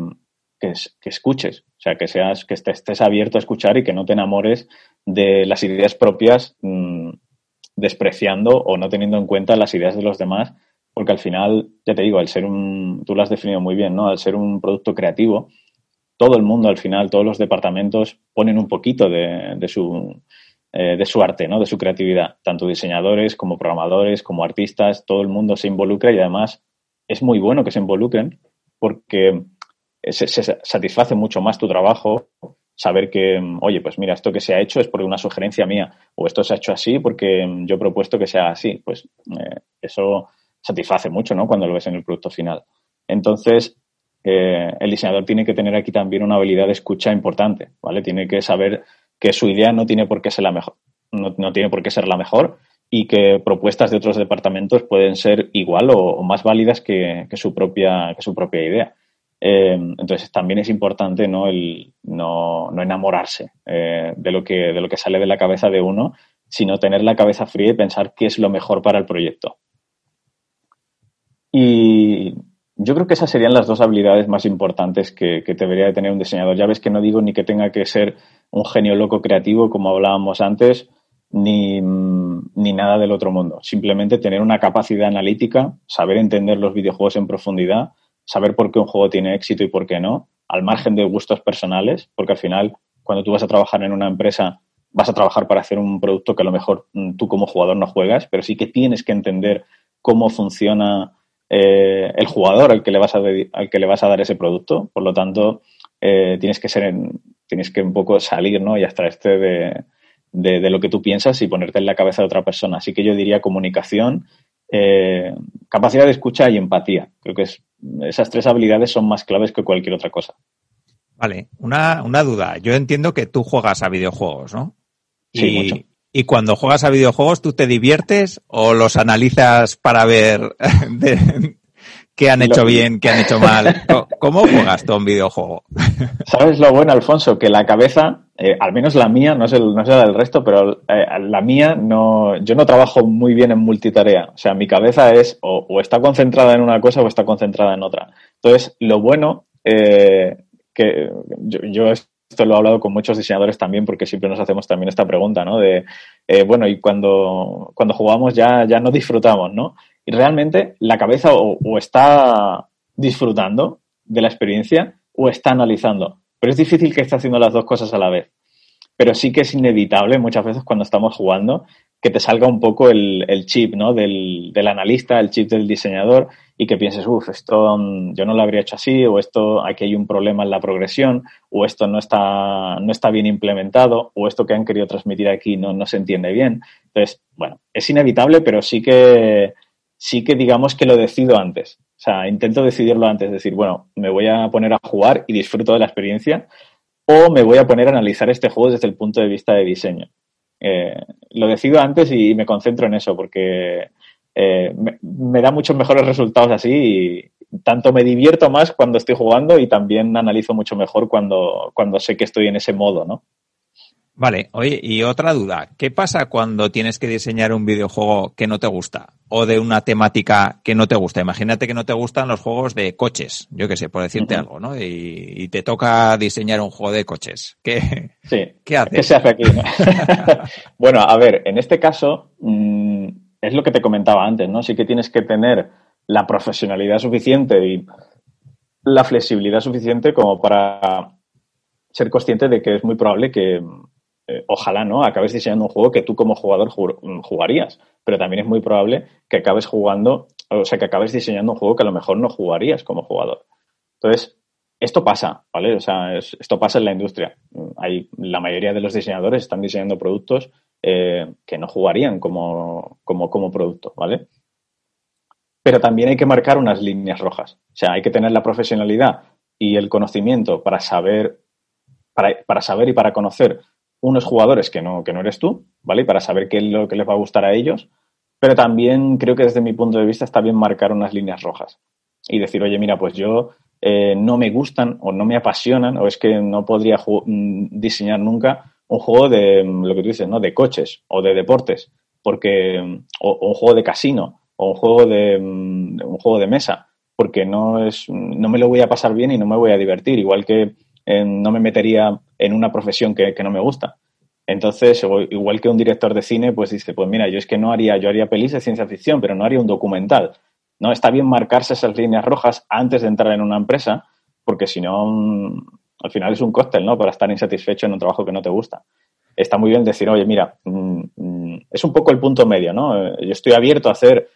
escuches, o sea, que seas, que estés, abierto a escuchar y que no te enamores de las ideas propias mm, despreciando o no teniendo en cuenta las ideas de los demás, porque al final, ya te digo, al ser un, tú lo has definido muy bien, ¿no? Al ser un producto creativo, todo el mundo al final, todos los departamentos ponen un poquito de, de su, eh, de su arte, ¿no? De su creatividad. Tanto diseñadores como programadores, como artistas, todo el mundo se involucra y además es muy bueno que se involucren porque se, satisface mucho más tu trabajo saber que, oye, pues mira, esto que se ha hecho es por una sugerencia mía, o esto se ha hecho así porque yo he propuesto que sea así. Pues eh, eso satisface mucho, ¿no? Cuando lo ves en el producto final. Entonces, eh, el diseñador tiene que tener aquí también una habilidad de escucha importante, ¿vale? Tiene que saber que su idea no tiene por qué ser la mejor, no, tiene por qué ser la mejor y que propuestas de otros departamentos pueden ser igual o, más válidas que, su propia, que su propia idea. Eh, entonces también es importante no, el, no, enamorarse eh, de, lo que, de lo que sale de la cabeza de uno, sino tener la cabeza fría y pensar qué es lo mejor para el proyecto. Y yo creo que esas serían las dos habilidades más importantes que, que, debería de tener un diseñador. Ya ves que no digo ni que tenga que ser un genio loco creativo, como hablábamos antes, ni, ni, nada del otro mundo. Simplemente tener una capacidad analítica, saber entender los videojuegos en profundidad, saber por qué un juego tiene éxito y por qué no, al margen de gustos personales, porque al final, cuando tú vas a trabajar en una empresa, vas a trabajar para hacer un producto que a lo mejor mm, tú como jugador no juegas, pero sí que tienes que entender cómo funciona eh, el jugador al que, le vas a al que le vas a dar ese producto. Por lo tanto, eh, tienes que ser tienes que un poco salir ¿no? y hasta este de, de, lo que tú piensas y ponerte en la cabeza de otra persona. Así que yo diría comunicación, eh, capacidad de escucha y empatía. Creo que es, esas tres habilidades son más claves que cualquier otra cosa. Vale, una, una duda. Yo entiendo que tú juegas a videojuegos, ¿no? Sí, mucho. Y cuando juegas a videojuegos, ¿tú te diviertes o los analizas para ver qué han hecho bien, qué han hecho mal? ¿Cómo juegas tú un videojuego? ¿Sabes lo bueno, Alfonso? Que la cabeza, eh, al menos la mía, no sé, no sé la del resto, pero eh, la mía, no, yo no trabajo muy bien en multitarea. O sea, mi cabeza es o, está concentrada en una cosa o está concentrada en otra. Entonces, lo bueno eh, que yo, yo esto lo he hablado con muchos diseñadores también porque siempre nos hacemos también esta pregunta, ¿no? De, eh, bueno, y cuando, cuando jugamos ya, ya no disfrutamos, ¿no? Y realmente la cabeza o, está disfrutando de la experiencia o está analizando. Pero es difícil que esté haciendo las dos cosas a la vez. Pero sí que es inevitable muchas veces cuando estamos jugando que te salga un poco el, chip ¿no? del, analista, el chip del diseñador y que pienses, uff, esto mm, yo no lo habría hecho así, o esto aquí hay un problema en la progresión, o esto no está, no está bien implementado, o esto que han querido transmitir aquí no, no se entiende bien. Entonces, bueno, es inevitable, pero sí que, sí que digamos que lo decido antes. O sea, intento decidirlo antes, decir, bueno, me voy a poner a jugar y disfruto de la experiencia, o me voy a poner a analizar este juego desde el punto de vista de diseño. Eh, lo decido antes y me concentro en eso porque eh, me, da muchos mejores resultados así y tanto me divierto más cuando estoy jugando y también analizo mucho mejor cuando, cuando sé que estoy en ese modo, ¿no? Vale, oye, y otra duda, ¿qué pasa cuando tienes que diseñar un videojuego que no te gusta o de una temática que no te gusta? Imagínate que no te gustan los juegos de coches, yo qué sé, por decirte algo, ¿no? Y, te toca diseñar un juego de coches. ¿Qué, ¿qué haces? ¿Qué se hace aquí? bueno, a ver, en este caso mm, es lo que te comentaba antes, ¿no? Sí que tienes que tener la profesionalidad suficiente y la flexibilidad suficiente como para ser consciente de que es muy probable que eh, ojalá no, acabes diseñando un juego que tú como jugador jugarías, pero también es muy probable que acabes jugando, o sea, que acabes diseñando un juego que a lo mejor no jugarías como jugador. Entonces, esto pasa, ¿vale? O sea, esto pasa en la industria. Hay, la mayoría de los diseñadores están diseñando productos eh, que no jugarían como, como, como producto, ¿vale? Pero también hay que marcar unas líneas rojas. O sea, hay que tener la profesionalidad y el conocimiento para saber, para, para saber y para conocer unos jugadores que no, que no eres tú, ¿vale? Para saber qué es lo que les va a gustar a ellos. Pero también creo que desde mi punto de vista está bien marcar unas líneas rojas y decir, oye, mira, pues yo eh, no me gustan o no me apasionan o es que no podría mm, diseñar nunca un juego de mm, lo que tú dices, ¿no? De coches o de deportes, porque mm, o, un juego de casino o un juego de un juego de mesa, porque no es no me lo voy a pasar bien y no me voy a divertir, igual que no me metería en una profesión que, no me gusta. Entonces, igual que un director de cine, pues dice, pues mira, yo es que no haría, yo haría pelis de ciencia ficción, pero no haría un documental. No, está bien marcarse esas líneas rojas antes de entrar en una empresa, porque si no, mm, al final es un cóctel, ¿no? Para estar insatisfecho en un trabajo que no te gusta. Está muy bien decir, oye, mira, mm, mm, es un poco el punto medio, ¿no? Yo estoy abierto a hacer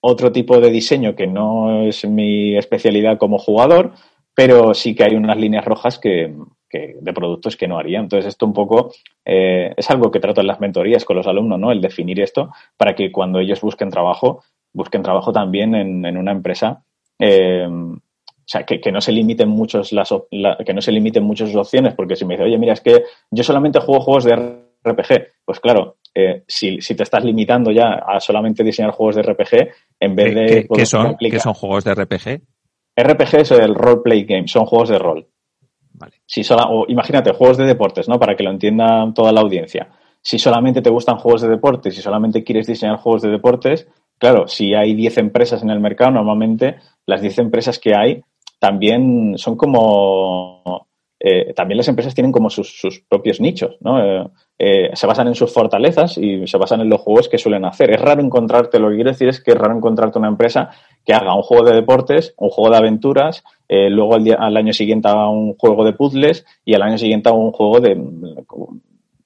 otro tipo de diseño que no es mi especialidad como jugador, pero sí que hay unas líneas rojas que, de productos que no haría. Entonces, esto un poco eh, es algo que trato en las mentorías con los alumnos, ¿no? El definir esto para que cuando ellos busquen trabajo, busquen trabajo también en, una empresa. Eh, o sea, que, no se limiten muchos las que no se limiten muchas opciones, porque si me dice, oye, mira, es que yo solamente juego juegos de RPG, pues claro, eh, si, te estás limitando ya a solamente diseñar juegos de RPG, en vez de. ¿Qué, ¿qué son, ¿qué son juegos de RPG? RPG es el role play game, son juegos de rol. Si o imagínate, juegos de deportes, ¿no? Para que lo entienda toda la audiencia. Si solamente te gustan juegos de deportes, si solamente quieres diseñar juegos de deportes, claro, si hay 10 empresas en el mercado, normalmente las 10 empresas que hay también son como eh, también las empresas tienen como sus, propios nichos, ¿no? Eh, eh, se basan en sus fortalezas y se basan en los juegos que suelen hacer. Es raro encontrarte, lo que quiero decir es que es raro encontrarte una empresa que haga un juego de deportes, un juego de aventuras, luego al, al, año siguiente haga un juego de puzzles y al año siguiente haga un juego de mm,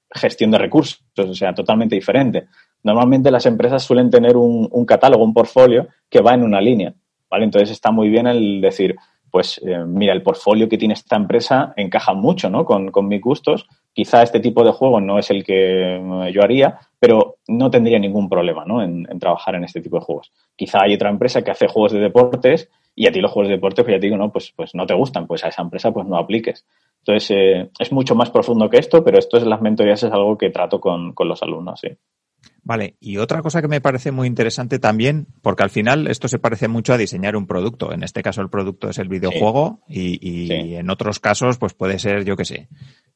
gestión de recursos, o sea, totalmente diferente. Normalmente las empresas suelen tener un, un catálogo, un portfolio que va en una línea, ¿vale? Entonces está muy bien el decir, pues eh, mira, el portfolio que tiene esta empresa encaja mucho ¿no? con, mis gustos. Quizá este tipo de juego no es el que eh, yo haría, pero no tendría ningún problema ¿no? en, trabajar en este tipo de juegos. Quizá hay otra empresa que hace juegos de deportes y a ti los juegos de deportes, pues ya te digo, no, pues, pues no te gustan, pues a esa empresa pues no apliques. Entonces, eh, es mucho más profundo que esto, pero esto es las mentorías, es algo que trato con, con los alumnos, sí. Vale, y otra cosa que me parece muy interesante también, porque al final esto se parece mucho a diseñar un producto. En este caso el producto es el videojuego y, en otros casos pues puede ser, yo qué sé,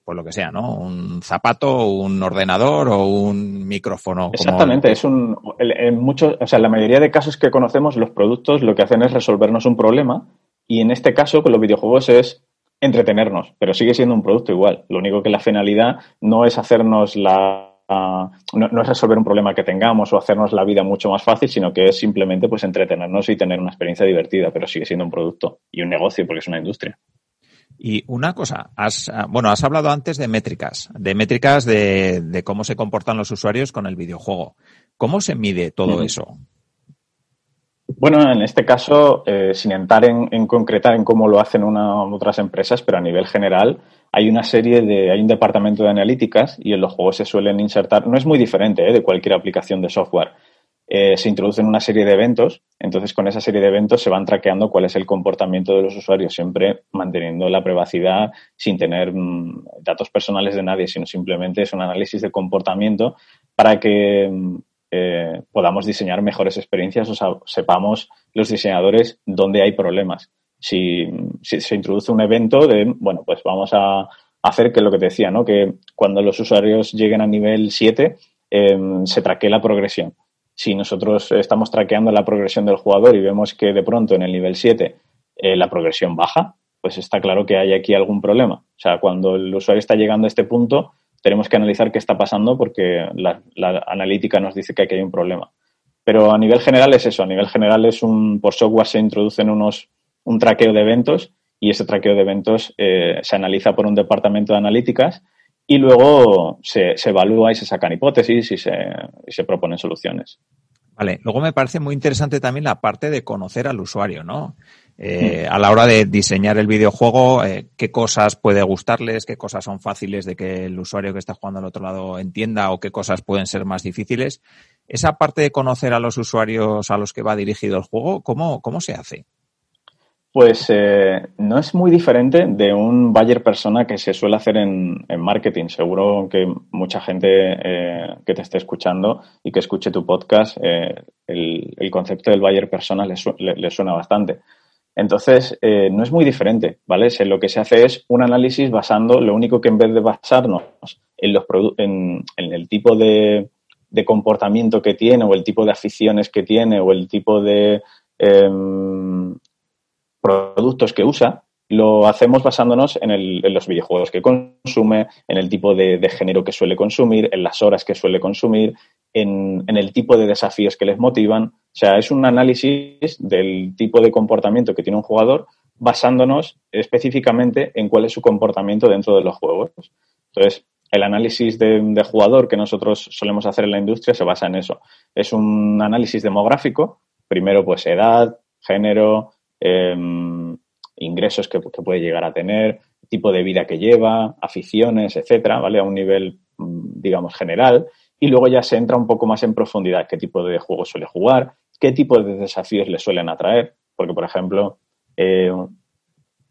pues lo que sea, ¿no? Un zapato, un ordenador o un micrófono. Exactamente, es un, en muchos, o sea, en la mayoría de casos que conocemos los productos lo que hacen es resolvernos un problema y en este caso con los videojuegos es entretenernos, pero sigue siendo un producto igual. Lo único que la finalidad no es hacernos la no, es resolver un problema que tengamos o hacernos la vida mucho más fácil, sino que es simplemente pues entretenernos y tener una experiencia divertida, pero sigue siendo un producto y un negocio porque es una industria. Y una cosa, has, ah, bueno, has hablado antes de métricas, de métricas de, cómo se comportan los usuarios con el videojuego. ¿Cómo se mide todo eso? Bueno, en este caso, eh, sin entrar en, concretar en cómo lo hacen otras empresas, pero a nivel general, hay una serie de, hay un departamento de analíticas y en los juegos se suelen insertar, no es muy diferente ¿eh? de cualquier aplicación de software. Eh, se introducen una serie de eventos, entonces con esa serie de eventos se van traqueando cuál es el comportamiento de los usuarios, siempre manteniendo la privacidad sin tener mm, datos personales de nadie, sino simplemente es un análisis de comportamiento para que mm, eh, podamos diseñar mejores experiencias o sepamos los diseñadores dónde hay problemas si, se introduce un evento de, bueno, pues vamos a hacer que lo que te decía, ¿no? Que cuando los usuarios lleguen a nivel 7, em, se traquee la progresión. Si nosotros estamos traqueando la progresión del jugador y vemos que de pronto en el nivel 7 eh, la progresión baja, pues está claro que hay aquí algún problema. O sea, cuando el usuario está llegando a este punto, tenemos que analizar qué está pasando porque la, la analítica nos dice que aquí hay un problema. Pero a nivel general es eso, a nivel general es un, por software se introducen unos un traqueo de eventos y ese traqueo de eventos eh, se analiza por un departamento de analíticas y luego se, evalúa y se sacan hipótesis y se, se, proponen soluciones. Vale, luego me parece muy interesante también la parte de conocer al usuario, ¿no? Eh, a la hora de diseñar el videojuego, eh, qué cosas puede gustarles, qué cosas son fáciles de que el usuario que está jugando al otro lado entienda o qué cosas pueden ser más difíciles. Esa parte de conocer a los usuarios a los que va dirigido el juego, ¿cómo, cómo se hace? Pues eh, no es muy diferente de un buyer persona que se suele hacer en, marketing. Seguro que mucha gente eh, que te esté escuchando y que escuche tu podcast, eh, el, concepto del buyer persona le, suena bastante. Entonces, no es muy diferente, ¿vale? lo que se hace es un análisis basando, lo único que en vez de basarnos en, los en, en el tipo de, de, comportamiento que tiene o el tipo de aficiones que tiene o el tipo de em, productos que usa, lo hacemos basándonos en, los videojuegos que consume, en el tipo de, género que suele consumir, en las horas que suele consumir, en, el tipo de desafíos que les motivan. O sea, es un análisis del tipo de comportamiento que tiene un jugador basándonos específicamente en cuál es su comportamiento dentro de los juegos. Entonces, el análisis de, jugador que nosotros solemos hacer en la industria se basa en eso. Es un análisis demográfico, primero pues edad, género, em, ingresos que, puede llegar a tener, tipo de vida que lleva, aficiones, etcétera, ¿vale? A un nivel, mm, digamos, general. Y luego ya se entra un poco más en profundidad, qué tipo de juegos suele jugar, qué tipo de desafíos le suelen atraer. Porque, por ejemplo, eh,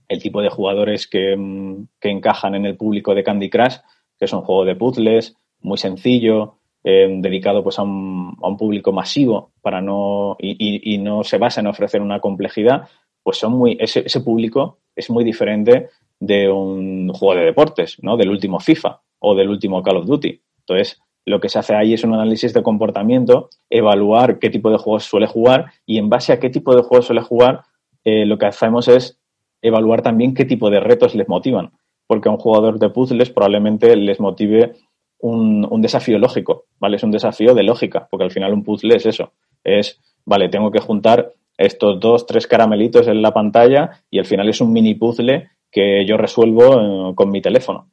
el tipo de jugadores que, mm, que, encajan en el público de Candy Crush, que es un juego de puzzles, muy sencillo, eh, dedicado pues a un, a un, público masivo para no y, y, no se basa en ofrecer una complejidad, pues son muy, ese, ese, público es muy diferente de un juego de deportes, ¿no? Del último FIFA o del último Call of Duty. Entonces, lo que se hace ahí es un análisis de comportamiento, evaluar qué tipo de juegos suele jugar y en base a qué tipo de juegos suele jugar, eh, lo que hacemos es evaluar también qué tipo de retos les motivan. Porque a un jugador de puzzles probablemente les motive un, desafío lógico, ¿vale? Es un desafío de lógica, porque al final un puzzle es eso. Es, vale, tengo que juntar estos dos, tres caramelitos en la pantalla y al final es un mini puzzle que yo resuelvo eh, con mi teléfono.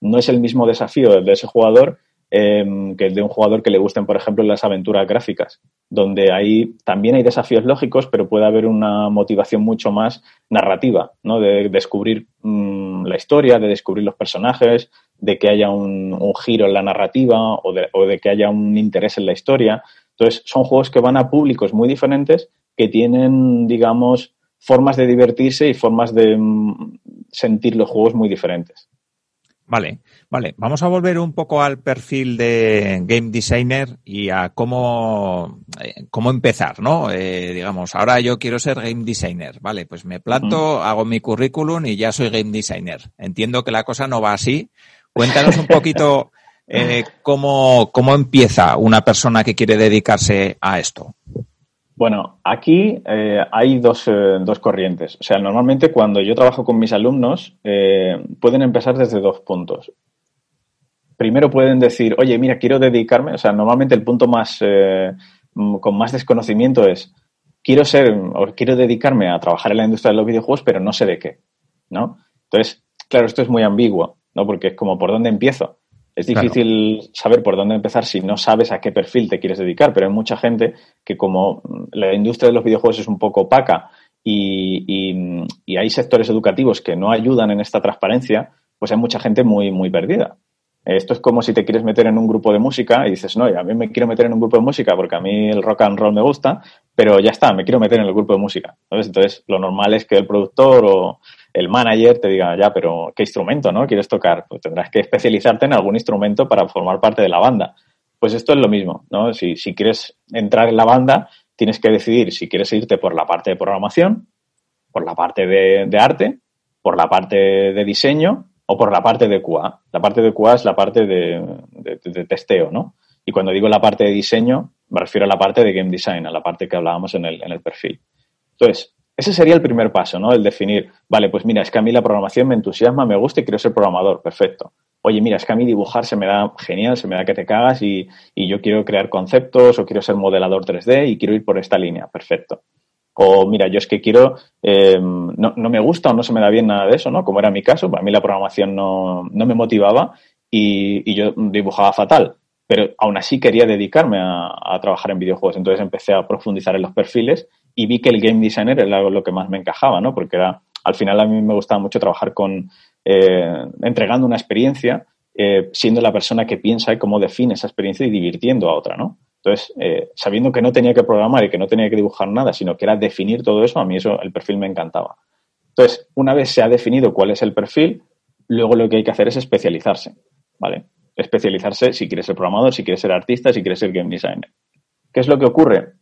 No es el mismo desafío de ese jugador eh, que el de un jugador que le gusten, por ejemplo, las aventuras gráficas, donde ahí también hay desafíos lógicos, pero puede haber una motivación mucho más narrativa, ¿no? De descubrir mm, la historia, de descubrir los personajes, de que haya un, un giro en la narrativa o de, o de que haya un interés en la historia. Entonces, son juegos que van a públicos muy diferentes que tienen, digamos, formas de divertirse y formas de mm, sentir los juegos muy diferentes. Vale, vale. Vamos a volver un poco al perfil de game designer y a cómo, eh, cómo empezar, ¿no? Eh, digamos, ahora yo quiero ser game designer, vale, pues me planto, hago mi currículum y ya soy game designer. Entiendo que la cosa no va así. Cuéntanos un poquito eh, cómo, cómo empieza una persona que quiere dedicarse a esto. Bueno, aquí eh, hay dos, eh, dos, corrientes. O sea, normalmente cuando yo trabajo con mis alumnos, eh, pueden empezar desde dos puntos. Primero pueden decir, oye, mira, quiero dedicarme, o sea, normalmente el punto más mm, con más desconocimiento es, quiero ser o quiero dedicarme a trabajar en la industria de los videojuegos, pero no sé de qué, ¿no? Entonces, claro, esto es muy ambiguo, ¿no? Porque es como, ¿por dónde empiezo? Es difícil saber por dónde empezar si no sabes a qué perfil te quieres dedicar, pero hay mucha gente que como la industria de los videojuegos es un poco opaca y, hay sectores educativos que no ayudan en esta transparencia, pues hay mucha gente muy, muy perdida. Esto es como si te quieres meter en un grupo de música y dices, no, a mí me quiero meter en un grupo de música porque a mí el rock and roll me gusta, pero ya está, me quiero meter en el grupo de música. Entonces, lo normal es que el productor o el manager te diga, ya, pero ¿qué instrumento no quieres tocar? Pues tendrás que especializarte en algún instrumento para formar parte de la banda. Pues esto es lo mismo, ¿no? Si, quieres entrar en la banda, tienes que decidir si quieres irte por la parte de programación, por la parte de, arte, por la parte de diseño o por la parte de QA. La parte de QA es la parte de, de, testeo, ¿no? Y cuando digo la parte de diseño, me refiero a la parte de game design, a la parte que hablábamos en el, en el perfil. Entonces, ese sería el primer paso, ¿no? El definir, vale, pues mira, es que a mí la programación me entusiasma, me gusta y quiero ser programador, perfecto. Oye, mira, es que a mí dibujar se me da genial, se me da que te cagas y, yo quiero crear conceptos o quiero ser modelador 3D y quiero ir por esta línea, perfecto. O mira, yo es que quiero, eh, no, me gusta o no se me da bien nada de eso, ¿no? Como era mi caso, a mí la programación no, me motivaba y, y, yo dibujaba fatal, pero aún así quería dedicarme a trabajar en videojuegos. Entonces empecé a profundizar en los perfiles y vi que el game designer era lo que más me encajaba, ¿no? Porque era, al final a mí me gustaba mucho trabajar con, eh, entregando una experiencia, eh, siendo la persona que piensa y cómo define esa experiencia y divirtiendo a otra, ¿no? Entonces, eh, sabiendo que no tenía que programar y que no tenía que dibujar nada, sino que era definir todo eso, a mí eso, el perfil me encantaba. Entonces, una vez se ha definido cuál es el perfil, luego lo que hay que hacer es especializarse, ¿vale? Especializarse si quieres ser programador, si quieres ser artista, si quieres ser game designer. ¿Qué es lo que ocurre?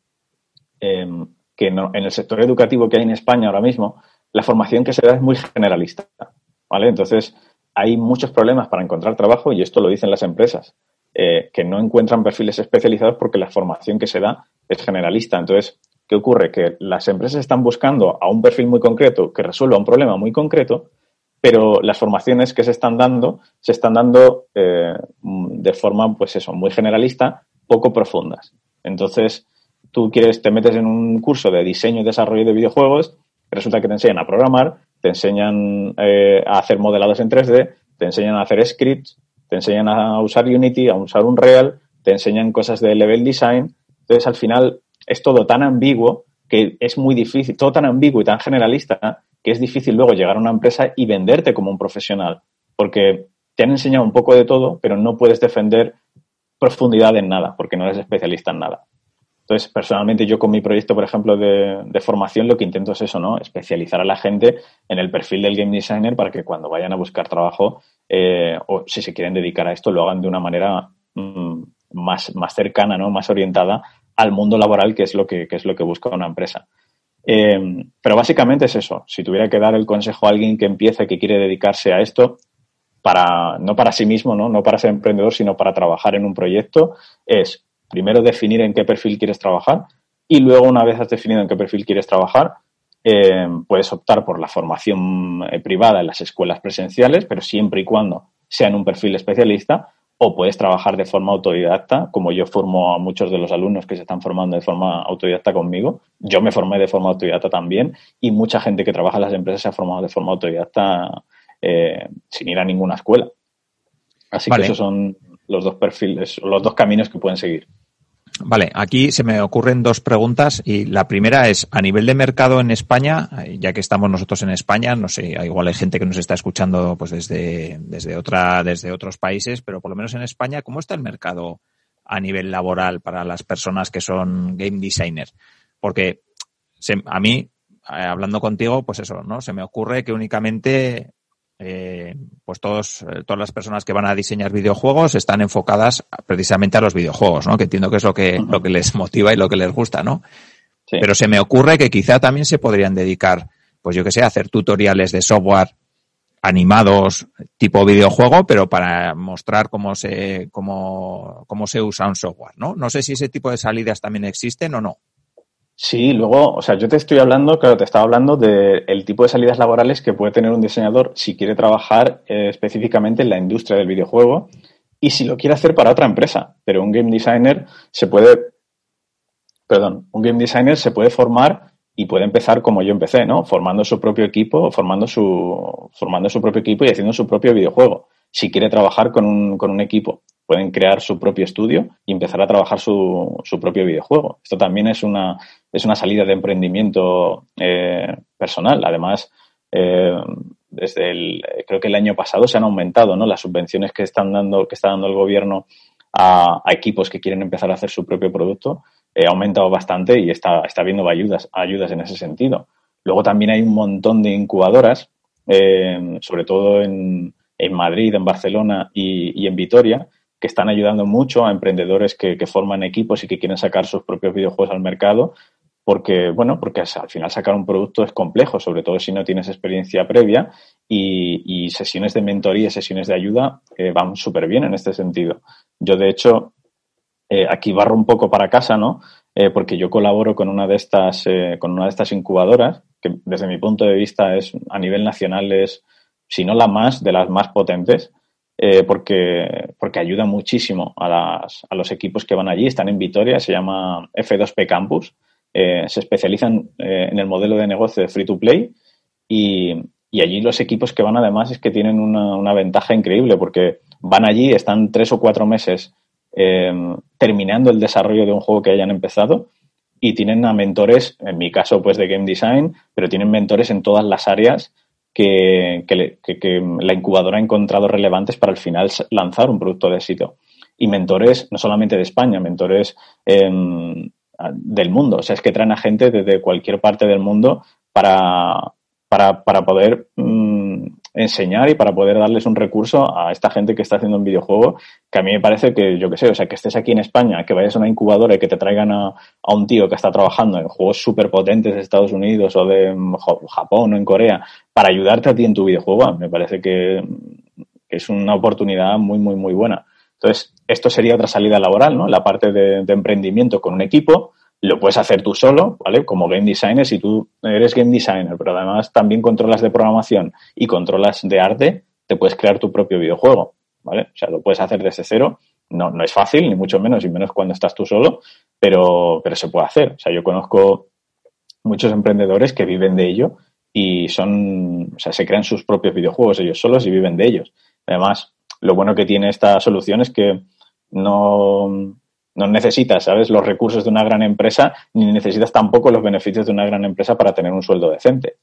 Que en el sector educativo que hay en España ahora mismo, la formación que se da es muy generalista, ¿vale? Entonces, hay muchos problemas para encontrar trabajo y esto lo dicen las empresas, eh, que no encuentran perfiles especializados porque la formación que se da es generalista. Entonces, ¿qué ocurre? Que las empresas están buscando a un perfil muy concreto que resuelva un problema muy concreto, pero las formaciones que se están dando se están dando eh, de forma, pues eso, muy generalista, poco profundas. Entonces, tú quieres, te metes en un curso de diseño y desarrollo de videojuegos, resulta que te enseñan a programar, te enseñan eh, a hacer modelados en 3D, te enseñan a hacer scripts, te enseñan a usar Unity, a usar Unreal, te enseñan cosas de level design. Entonces, al final, es todo tan ambiguo que es muy difícil, todo tan ambiguo y tan generalista que es difícil luego llegar a una empresa y venderte como un profesional, porque te han enseñado un poco de todo, pero no puedes defender profundidad en nada, porque no eres especialista en nada. Entonces, personalmente yo con mi proyecto, por ejemplo, de, formación, lo que intento es eso, ¿no? Especializar a la gente en el perfil del game designer para que cuando vayan a buscar trabajo eh, o si se quieren dedicar a esto, lo hagan de una manera mm, más, más cercana, ¿no? Más orientada al mundo laboral, que es lo que, es lo que busca una empresa. Eh, pero básicamente es eso. Si tuviera que dar el consejo a alguien que empiece, que quiere dedicarse a esto, para, no para sí mismo, ¿no? no para ser emprendedor, sino para trabajar en un proyecto, es primero definir en qué perfil quieres trabajar y luego, una vez has definido en qué perfil quieres trabajar, eh, puedes optar por la formación eh, privada en las escuelas presenciales, pero siempre y cuando sea en un perfil especialista, o puedes trabajar de forma autodidacta, como yo formo a muchos de los alumnos que se están formando de forma autodidacta conmigo. Yo me formé de forma autodidacta también y mucha gente que trabaja en las empresas se ha formado de forma autodidacta eh, sin ir a ninguna escuela. Así que esos son los dos perfiles, los dos caminos que pueden seguir. Vale, aquí se me ocurren dos preguntas y la primera es a nivel de mercado en España, ya que estamos nosotros en España, no sé, igual hay gente que nos está escuchando pues desde desde otra desde otros países, pero por lo menos en España, ¿cómo está el mercado a nivel laboral para las personas que son game designers? Porque a mí eh, hablando contigo, pues eso, ¿no? Se me ocurre que únicamente eh, pues todos, eh, todas las personas que van a diseñar videojuegos están enfocadas precisamente a los videojuegos, ¿no? Que entiendo que es lo que, lo que les motiva y lo que les gusta, ¿no? Pero se me ocurre que quizá también se podrían dedicar, pues yo que sé, a hacer tutoriales de software animados tipo videojuego, pero para mostrar cómo se, cómo, cómo se usa un software, ¿no? No sé si ese tipo de salidas también existen o no. Sí, luego, o sea, yo te estoy hablando, claro, te estaba hablando del tipo de salidas laborales que puede tener un diseñador si quiere trabajar eh, específicamente en la industria del videojuego y si lo quiere hacer para otra empresa. Pero un game designer se puede, perdón, un game designer se puede formar y puede empezar como yo empecé, ¿no? Formando su propio equipo, formando su, formando su propio equipo y haciendo su propio videojuego. Si quiere trabajar con un, con un equipo pueden crear su propio estudio y empezar a trabajar su, su propio videojuego. Esto también es una, es una salida de emprendimiento eh, personal. Además, eh, desde el, creo que el año pasado se han aumentado ¿no? las subvenciones que están dando, que está dando el gobierno a, equipos que quieren empezar a hacer su propio producto. Eh, ha aumentado bastante y está, está habiendo ayudas, ayudas en ese sentido. Luego también hay un montón de incubadoras, sobre todo en, en Madrid, en Barcelona y, en Vitoria, que están ayudando mucho a emprendedores que, forman equipos y que quieren sacar sus propios videojuegos al mercado, porque, bueno, porque al final sacar un producto es complejo, sobre todo si no tienes experiencia previa y, sesiones de mentoría, sesiones de ayuda eh, van súper bien en este sentido. Yo, de hecho, eh, aquí barro un poco para casa, ¿no? Eh, porque yo colaboro con una de estas, con una de estas incubadoras, que desde mi punto de vista es a nivel nacional es, si no la más, de las más potentes. Eh, porque, porque ayuda muchísimo a, las, a, los equipos que van allí. Están en Vitoria, se llama F2P Campus. Eh, se especializan eh, en el modelo de negocio de free to play y, y, allí los equipos que van además es que tienen una, una ventaja increíble porque van allí, están tres o cuatro meses terminando el desarrollo de un juego que hayan empezado y tienen a mentores, en mi caso pues de game design, pero tienen mentores en todas las áreas que, la incubadora ha encontrado relevantes para al final lanzar un producto de éxito. Y mentores, no solamente de España, mentores em, del mundo. O sea, es que traen a gente desde cualquier parte del mundo para, para, para poder mm, enseñar y para poder darles un recurso a esta gente que está haciendo un videojuego, que a mí me parece que, yo qué sé, o sea, que estés aquí en España, que vayas a una incubadora y que te traigan a, a un tío que está trabajando en juegos súper potentes de Estados Unidos o de mm, Japón o en Corea para ayudarte a ti en tu videojuego, me parece que, es una oportunidad muy, muy, muy buena. Entonces, esto sería otra salida laboral, ¿no? La parte de, de emprendimiento con un equipo, Lo puedes hacer tú solo, ¿vale? Como game designer, si tú eres game designer, pero además también controlas de programación y controlas de arte, te puedes crear tu propio videojuego, ¿vale? O sea, lo puedes hacer desde cero. No, no es fácil, ni mucho menos, y menos cuando estás tú solo, pero, pero se puede hacer. O sea, yo conozco muchos emprendedores que viven de ello y son, o sea, se crean sus propios videojuegos ellos solos y viven de ellos. Además, lo bueno que tiene esta solución es que no, no necesitas, ¿sabes?, los recursos de una gran empresa, ni necesitas tampoco los beneficios de una gran empresa para tener un sueldo decente.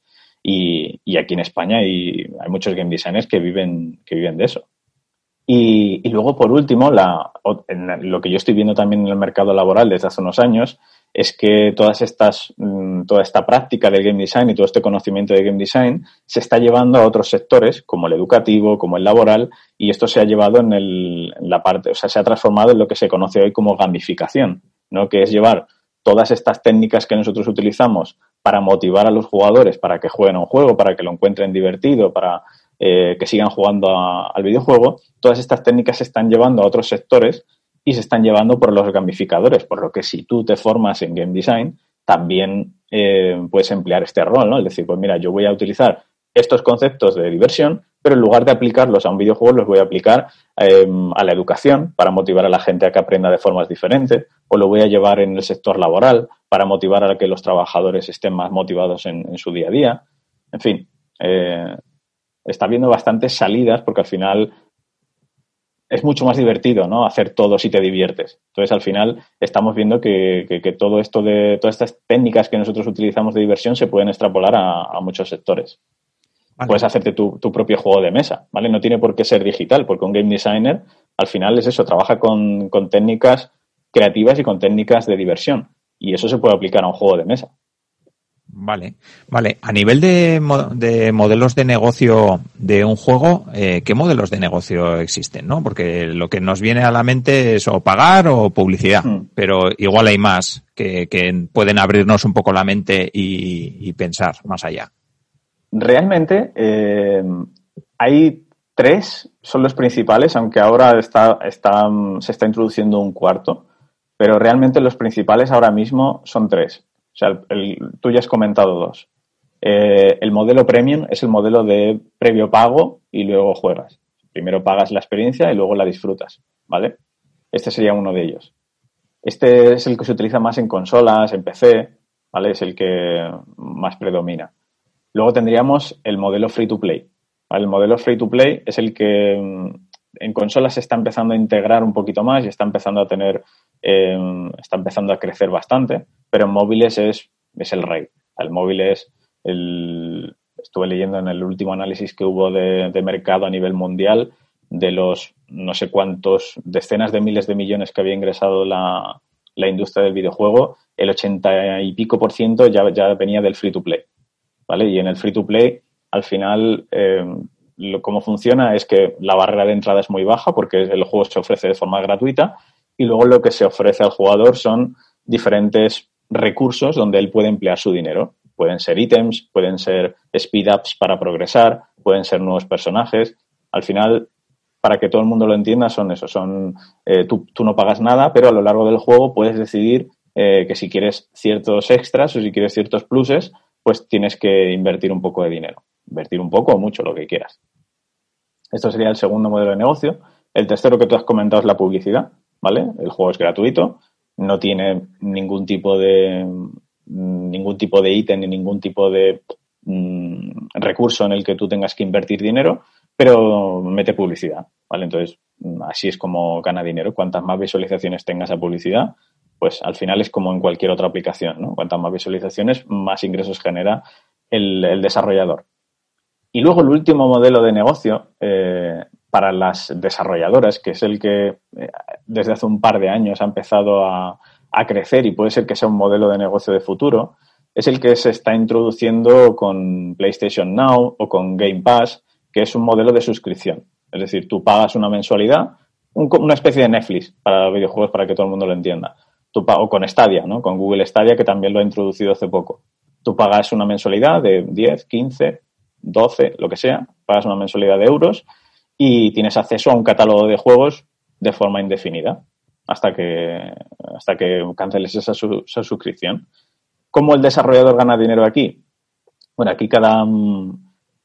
Y, y aquí en España hay, hay muchos game designers que viven, que viven de eso. Y, y luego, por último, la, lo que yo estoy viendo también en el mercado laboral desde hace unos años es que todas estas, mm, toda esta práctica del game design y todo este conocimiento de game design se está llevando a otros sectores, como el educativo, como el laboral, y esto se ha llevado en, el, la parte, o sea, se ha transformado en lo que se conoce hoy como gamificación, ¿no? Que es llevar todas estas técnicas que nosotros utilizamos para motivar a los jugadores para que jueguen a un juego, para que lo encuentren divertido, para eh, que sigan jugando al videojuego, todas estas técnicas se están llevando a otros sectores y se están llevando por los gamificadores, por lo que si tú te formas en game design, también eh, puedes emplear este rol, ¿no? Es decir, pues mira, yo voy a utilizar estos conceptos de diversión, pero en lugar de aplicarlos a un videojuego, los voy a aplicar em, a la educación para motivar a la gente a que aprenda de formas diferentes, o lo voy a llevar en el sector laboral para motivar a que los trabajadores estén más motivados en, su día a día. En fin, eh, está viendo bastantes salidas porque al final es mucho más divertido, ¿no? Hacer todo si te diviertes. Entonces, al final, estamos viendo que, todo esto de, todas estas técnicas que nosotros utilizamos de diversión se pueden extrapolar a, muchos sectores. Puedes hacerte tu, propio juego de mesa, ¿vale? No tiene por qué ser digital, porque un game designer, al final es eso, trabaja con, con técnicas creativas y con técnicas de diversión. Y eso se puede aplicar a un juego de mesa. Vale, vale. A nivel de, de modelos de negocio de un juego, eh, ¿qué modelos de negocio existen? ¿no? Porque lo que nos viene a la mente es o pagar o publicidad, hmm. pero igual hay más que, pueden abrirnos un poco la mente y, pensar más allá. Realmente eh, hay tres, son los principales, aunque ahora está, está, se está introduciendo un cuarto, pero realmente los principales ahora mismo son tres. O sea, el, tú ya has comentado dos. Eh, el modelo premium es el modelo de previo pago y luego juegas. Primero pagas la experiencia y luego la disfrutas, ¿vale? Este sería uno de ellos. Este es el que se utiliza más en consolas, en PC, ¿vale? Es el que más predomina. Luego tendríamos el modelo free to play. El modelo free to play es el que mm, en consolas se está empezando a integrar un poquito más y está empezando a tener, eh, está empezando a crecer bastante pero en móviles es, es el rey. El móvil es el... Estuve leyendo en el último análisis que hubo de, mercado a nivel mundial de los no sé cuántos decenas de miles de millones que había ingresado la, industria del videojuego, el ochenta y pico por ciento ya, ya venía del free to play. ¿Vale? Y en el free to play, al final, eh, cómo funciona es que la barrera de entrada es muy baja porque el juego se ofrece de forma gratuita y luego lo que se ofrece al jugador son diferentes recursos donde él puede emplear su dinero. Pueden ser ítems, pueden ser speed-ups para progresar, pueden ser nuevos personajes. Al final, para que todo el mundo lo entienda, son eso. Son, eh, tú, no pagas nada, pero a lo largo del juego puedes decidir eh, que si quieres ciertos extras o si quieres ciertos pluses, pues tienes que invertir un poco de dinero. Invertir un poco o mucho, lo que quieras. Esto sería el segundo modelo de negocio. El tercero que tú has comentado es la publicidad, ¿vale? El juego es gratuito, no tiene ningún tipo de ningún tipo de ítem ni ningún tipo de mm, recurso en el que tú tengas que invertir dinero, pero mete publicidad, ¿vale? Entonces, así es como gana dinero. Cuantas más visualizaciones tengas a publicidad, pues al final es como en cualquier otra aplicación, ¿no? Cuantas más visualizaciones, más ingresos genera el, desarrollador. Y luego el último modelo de negocio eh, para las desarrolladoras, que es el que eh, desde hace un par de años ha empezado a, crecer y puede ser que sea un modelo de negocio de futuro, es el que se está introduciendo con PlayStation Now o con Game Pass, que es un modelo de suscripción. Es decir, tú pagas una mensualidad, una especie de Netflix para videojuegos para que todo el mundo lo entienda. Tú, o con Stadia, ¿no? Con Google Stadia, que también lo ha introducido hace poco. Tú pagas una mensualidad de 10, 15, 12, lo que sea, pagas una mensualidad de euros y tienes acceso a un catálogo de juegos de forma indefinida. hasta que, hasta que canceles esa, esa suscripción. ¿Cómo el desarrollador gana dinero aquí? Bueno, aquí cada,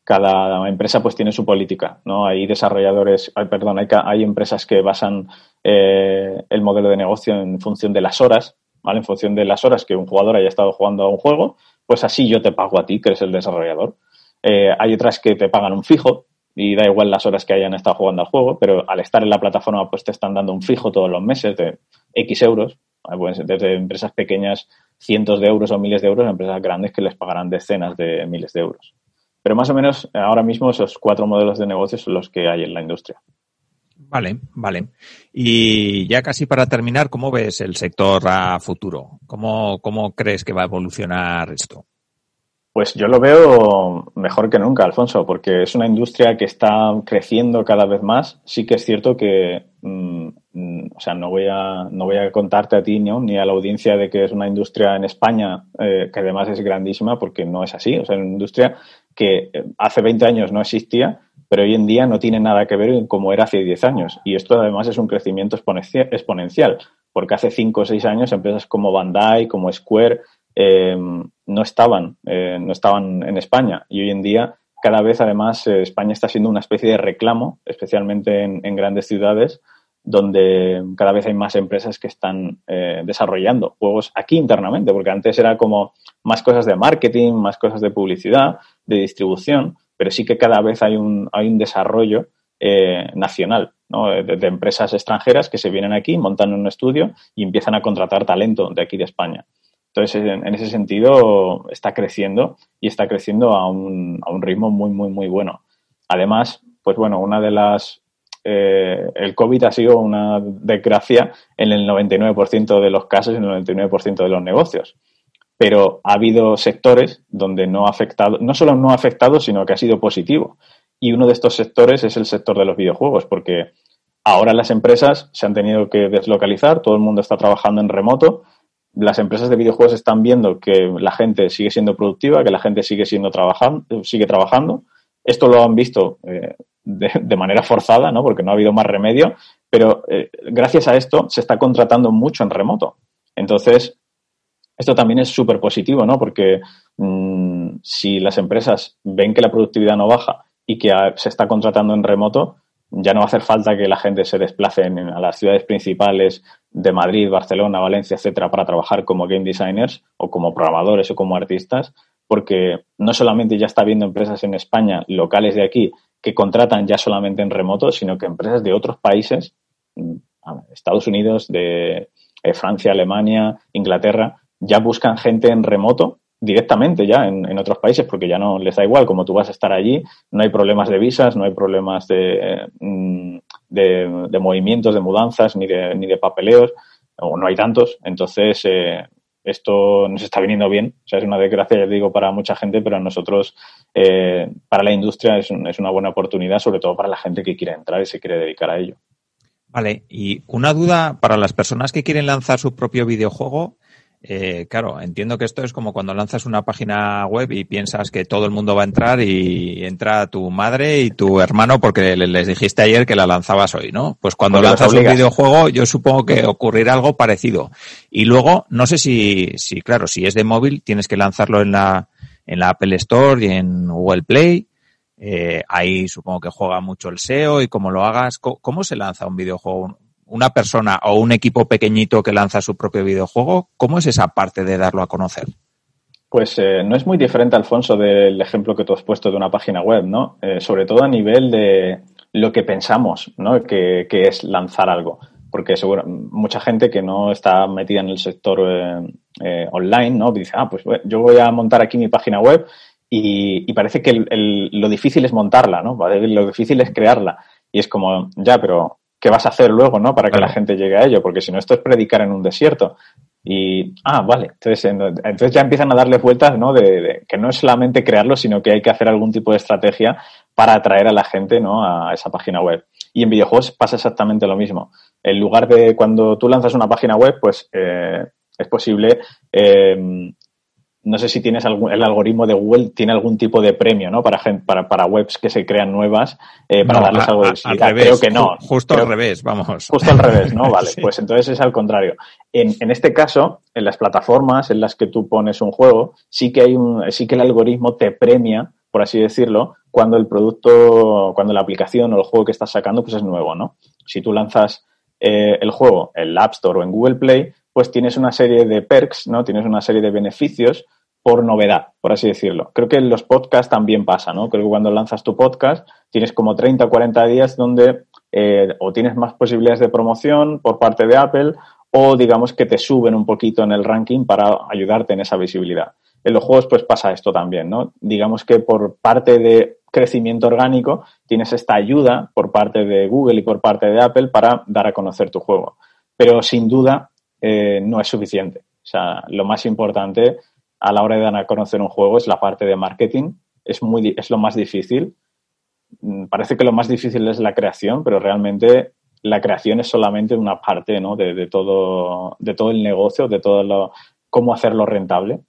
cada empresa pues tiene su política, ¿no? Hay desarrolladores, hay, perdón, hay, hay empresas que basan eh, el modelo de negocio en función de las horas, ¿vale? En función de las horas que un jugador haya estado jugando a un juego, pues así yo te pago a ti, que eres el desarrollador. Eh, hay otras que te pagan un fijo y da igual las horas que hayan estado jugando al juego, pero al estar en la plataforma pues te están dando un fijo todos los meses de X euros, desde empresas pequeñas cientos de euros o miles de euros, a empresas grandes que les pagarán decenas de miles de euros. Pero más o menos ahora mismo esos cuatro modelos de negocio son los que hay en la industria. Vale, vale. Y ya casi para terminar, ¿cómo ves el sector a futuro? ¿Cómo, cómo crees que va a evolucionar esto? Pues yo lo veo mejor que nunca, Alfonso, porque es una industria que está creciendo cada vez más. Sí que es cierto que, mm, o sea, no voy a no voy a contarte a ti ni a la audiencia de que es una industria en España eh, que además es grandísima, porque no es así. O sea, es una industria que eh, hace 20 años no existía, pero hoy en día no tiene nada que ver con cómo era hace 10 años. Y esto además es un crecimiento exponencial, porque hace 5 o 6 años empresas como Bandai, como Square, eh, no estaban, eh, no estaban en España y hoy en día cada vez además eh, España está siendo una especie de reclamo, especialmente en, grandes ciudades, donde cada vez hay más empresas que están desarrollando juegos aquí internamente, porque antes era como más cosas de marketing, más cosas de publicidad, de distribución, pero sí que cada vez hay un, hay un desarrollo nacional de, de, empresas extranjeras que se vienen aquí, montan un estudio y empiezan a contratar talento de aquí de España. Entonces, en, ese sentido, está creciendo y está creciendo a un, a un ritmo muy, muy, muy bueno. Además, pues bueno, una de las... Eh, el COVID ha sido una desgracia en el 99% de los casos y en el 99% de los negocios. Pero ha habido sectores donde no ha afectado, no solo no ha afectado, sino que ha sido positivo. Y uno de estos sectores es el sector de los videojuegos, porque ahora las empresas se han tenido que deslocalizar, todo el mundo está trabajando en remoto las empresas de videojuegos están viendo que la gente sigue siendo productiva, que la gente sigue siendo trabajando, sigue trabajando. Esto lo han visto eh, de, manera forzada, ¿no? Porque no ha habido más remedio, pero eh, gracias a esto se está contratando mucho en remoto. Entonces, esto también es súper positivo, ¿no? Porque mm, si las empresas ven que la productividad no baja y que se está contratando en remoto, ya no va a hacer falta que la gente se desplace a las ciudades principales de Madrid, Barcelona, Valencia, etcétera, para trabajar como game designers o como programadores o como artistas, porque no solamente ya está habiendo empresas en España, locales de aquí, que contratan ya solamente en remoto, sino que empresas de otros países, mm, Estados Unidos, de eh, Francia, Alemania, Inglaterra, ya buscan gente en remoto directamente ya en, otros países porque ya no les da igual, como tú vas a estar allí, no hay problemas de visas, no hay problemas de, mm, de, movimientos, de mudanzas, ni de, ni de papeleos, o no hay tantos, entonces eh, esto nos está viniendo bien, o sea, es una desgracia, ya digo, para mucha gente, pero a nosotros, eh, para la industria, es, es una buena oportunidad, sobre todo para la gente que quiere entrar y se quiere dedicar a ello. Vale, y una duda para las personas que quieren lanzar su propio videojuego, eh, claro, entiendo que esto es como cuando lanzas una página web y piensas que todo el mundo va a entrar y entra tu madre y tu hermano porque les dijiste ayer que la lanzabas hoy, ¿no? Pues cuando lanzas un videojuego yo supongo que ocurrirá algo parecido. Y luego, no sé si, si, claro, si es de móvil tienes que lanzarlo en la, en la Apple Store y en Google Play. Eh, ahí supongo que juega mucho el SEO y como lo hagas, ¿cómo se lanza un videojuego? Una persona o un equipo pequeñito que lanza su propio videojuego, ¿cómo es esa parte de darlo a conocer? Pues eh, no es muy diferente, Alfonso, del ejemplo que tú has puesto de una página web, ¿no? Eh, sobre todo a nivel de lo que pensamos, ¿no? Que, es lanzar algo. Porque seguro, mucha gente que no está metida en el sector eh, online, ¿no? Dice, ah, pues yo voy a montar aquí mi página web y, parece que lo difícil es montarla, ¿no? Lo difícil es crearla. Y es como, ya, pero qué vas a hacer luego, ¿no? Para que la gente llegue a ello, porque si no, esto es predicar en un desierto. Y, ah, vale, entonces, entonces ya empiezan a darle vueltas, ¿no? De, que no es solamente crearlo, sino que hay que hacer algún tipo de estrategia para atraer a la gente, ¿no? A esa página web. Y en videojuegos pasa exactamente lo mismo. En lugar de cuando tú lanzas una página web, pues eh, es posible eh, no sé si tienes algún, el algoritmo de Google tiene algún tipo de premio, ¿no? Para, para, para webs que se crean nuevas, eh, para darles algo de visibilidad. Creo que no. Justo al revés, vamos. Justo al revés, ¿no? Vale, pues entonces es al contrario. En, en, este caso, en las plataformas en las que tú pones un juego, sí que hay un, sí que el algoritmo te premia, por así decirlo, cuando el producto, cuando la aplicación o el juego que estás sacando, pues es nuevo, ¿no? Si tú lanzas eh, el juego en la App Store o en Google Play, pues tienes una serie de perks, ¿no? Tienes una serie de beneficios por novedad, por así decirlo. Creo que en los podcasts también pasa, ¿no? Creo que cuando lanzas tu podcast tienes como 30 o 40 días donde eh, o tienes más posibilidades de promoción por parte de Apple o digamos que te suben un poquito en el ranking para ayudarte en esa visibilidad. En los juegos pues pasa esto también, ¿no? Digamos que por parte de crecimiento orgánico tienes esta ayuda por parte de Google y por parte de Apple para dar a conocer tu juego. Pero sin duda eh, no es suficiente. O sea, lo más importante a la hora de dar a conocer un juego es la parte de marketing. Es, muy, es lo más difícil. Mm, parece que lo más difícil es la creación, pero realmente la creación es solamente una parte ¿no? de, todo, de todo el negocio, de todo lo, cómo hacerlo rentable.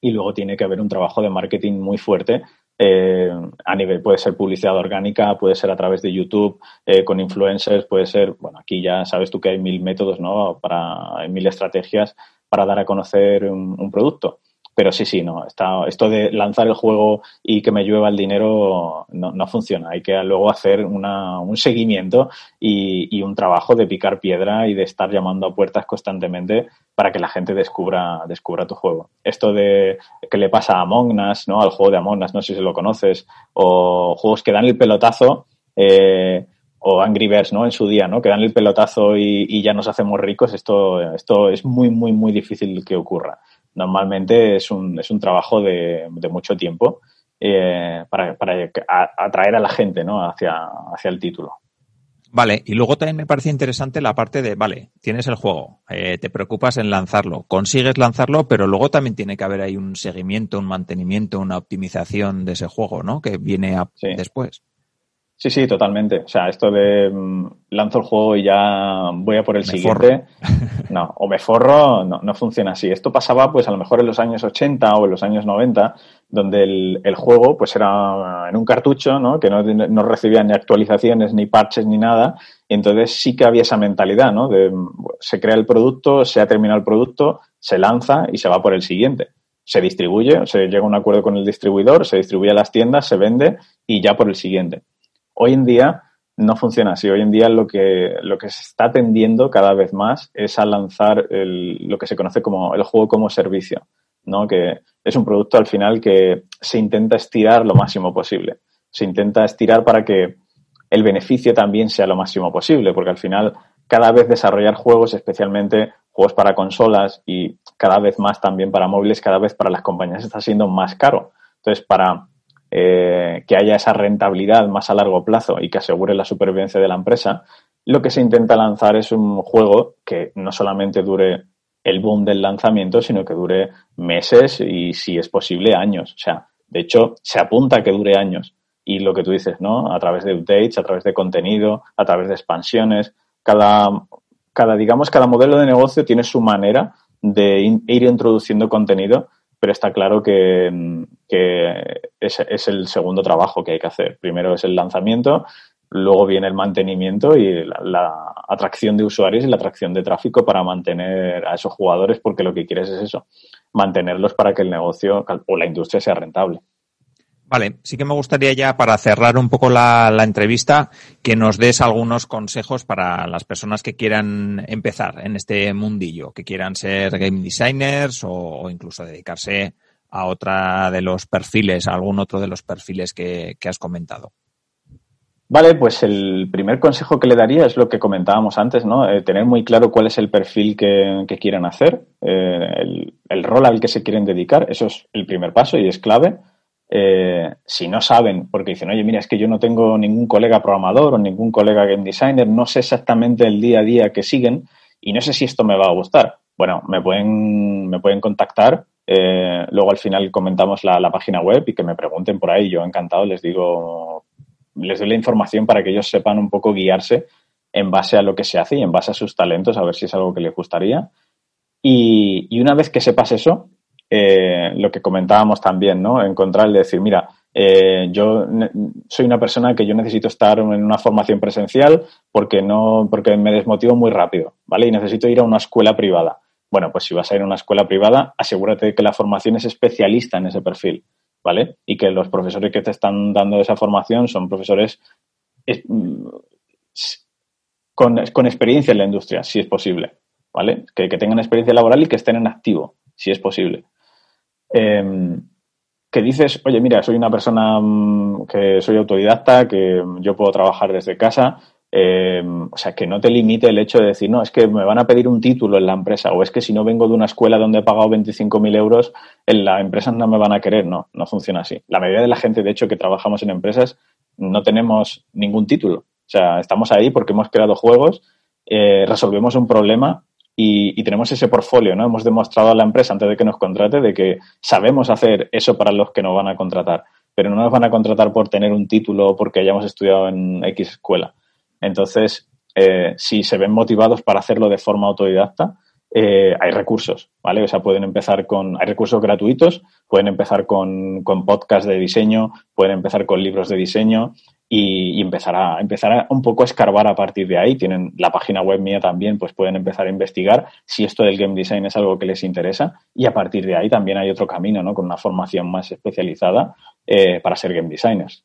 Y luego tiene que haber un trabajo de marketing muy fuerte eh, a nivel, puede ser publicidad orgánica, puede ser a través de YouTube, eh, con influencers, puede ser, bueno, aquí ya sabes tú que hay mil métodos, ¿no? Para, hay mil estrategias para dar a conocer un producto. Pero sí, sí, no. Está, esto de lanzar el juego y que me llueva el dinero no, no funciona. Hay que luego hacer una, un seguimiento y, y, un trabajo de picar piedra y de estar llamando a puertas constantemente para que la gente descubra, descubra tu juego. Esto de que le pasa a Among Us, ¿no? Al juego de Among Us, no sé si lo conoces, o juegos que dan el pelotazo. Eh, o Angry Birds, ¿no? En su día, ¿no? Que dan el pelotazo y, y, ya nos hacemos ricos. Esto, esto es muy, muy, muy difícil que ocurra normalmente es un, es un trabajo de, de mucho tiempo eh, para, para, atraer a la gente ¿no? hacia, hacia el título. Vale, y luego también me parece interesante la parte de, vale, tienes el juego, eh, te preocupas en lanzarlo, consigues lanzarlo, pero luego también tiene que haber ahí un seguimiento, un mantenimiento, una optimización de ese juego, ¿no? Que viene después. Sí, sí, totalmente. O sea, esto de mm, lanzo el juego y ya voy a por el siguiente. No, o me forro, no, no, funciona así. Esto pasaba, pues, a lo mejor en los años 80 o en los años 90, donde el, el juego, pues, era en un cartucho, ¿no? Que no, no, recibía ni actualizaciones, ni parches, ni nada. Y entonces sí que había esa mentalidad, ¿no? De se crea el producto, se ha terminado el producto, se lanza y se va por el siguiente. Se distribuye, se llega a un acuerdo con el distribuidor, se distribuye a las tiendas, se vende y ya por el siguiente. Hoy en día no funciona así. Hoy en día lo que, lo que se está tendiendo cada vez más es a lanzar lo que se conoce como el juego como servicio, ¿no? Que es un producto al final que se intenta estirar lo máximo posible. Se intenta estirar para que el beneficio también sea lo máximo posible, porque al final cada vez desarrollar juegos, especialmente juegos para consolas y cada vez más también para móviles, cada vez para las compañías está siendo más caro. Entonces, para eh, que haya esa rentabilidad más a largo plazo y que asegure la supervivencia de la empresa, lo que se intenta lanzar es un juego que no solamente dure el boom del lanzamiento, sino que dure meses y, si es posible, años. O sea, de hecho, se apunta a que dure años. Y lo que tú dices, ¿no? A través de updates, a través de contenido, a través de expansiones. Cada, cada digamos, cada modelo de negocio tiene su manera de ir introduciendo contenido pero está claro que, es, el segundo trabajo que hay que hacer. Primero es el lanzamiento, luego viene el mantenimiento y la, atracción de usuarios y la atracción de tráfico para mantener a esos jugadores, porque lo que quieres es eso, mantenerlos para que el negocio o la industria sea rentable. Vale, sí que me gustaría ya para cerrar un poco la, entrevista que nos des algunos consejos para las personas que quieran empezar en este mundillo, que quieran ser game designers o, incluso dedicarse a otra de los perfiles, a algún otro de los perfiles que, has comentado. Vale, pues el primer consejo que le daría es lo que comentábamos antes, ¿no? Eh, tener muy claro cuál es el perfil que, quieran hacer, eh, el rol al que se quieren dedicar, eso es el primer paso y es clave eh, si no saben, porque dicen, oye, mira, es que yo no tengo ningún colega programador o ningún colega game designer, no sé exactamente el día a día que siguen y no sé si esto me va a gustar. Bueno, me pueden, me pueden contactar. Eh, luego al final comentamos la, la, página web y que me pregunten por ahí. Yo encantado les digo, les doy la información para que ellos sepan un poco guiarse en base a lo que se hace y en base a sus talentos, a ver si es algo que les gustaría. Y, y una vez que sepas eso, eh, lo que comentábamos también, ¿no? Encontrar, decir, mira, eh, yo soy una persona que yo necesito estar en una formación presencial porque no, porque me desmotivo muy rápido, ¿vale? Y necesito ir a una escuela privada. Bueno, pues si vas a ir a una escuela privada, asegúrate de que la formación es especialista en ese perfil, ¿vale? Y que los profesores que te están dando esa formación son profesores mm, con, experiencia en la industria, si es posible, ¿vale? Que, tengan experiencia laboral y que estén en activo, si es posible. Em, que dices, oye, mira, soy una persona mm, que soy autodidacta, que yo puedo trabajar desde casa, eh, o sea, que no te limite el hecho de decir, no, es que me van a pedir un título en la empresa, o es que si no vengo de una escuela donde he pagado 25.000 euros, en la empresa no me van a querer. No, no funciona así. La mayoría de la gente, de hecho, que trabajamos en empresas, no tenemos ningún título. O sea, estamos ahí porque hemos creado juegos, eh, resolvemos un problema y, tenemos ese portfolio, ¿no? Hemos demostrado a la empresa antes de que nos contrate de que sabemos hacer eso para los que nos van a contratar, pero no nos van a contratar por tener un título o porque hayamos estudiado en X escuela. Entonces, eh, si se ven motivados para hacerlo de forma autodidacta, eh, hay recursos, ¿vale? O sea, pueden empezar con, hay recursos gratuitos, pueden empezar con, con podcasts de diseño, pueden empezar con libros de diseño, y, empezar, a, empezar a un poco a escarbar a partir de ahí. Tienen la página web mía también, pues pueden empezar a investigar si esto del game design es algo que les interesa y a partir de ahí también hay otro camino, ¿no? Con una formación más especializada eh, para ser game designers.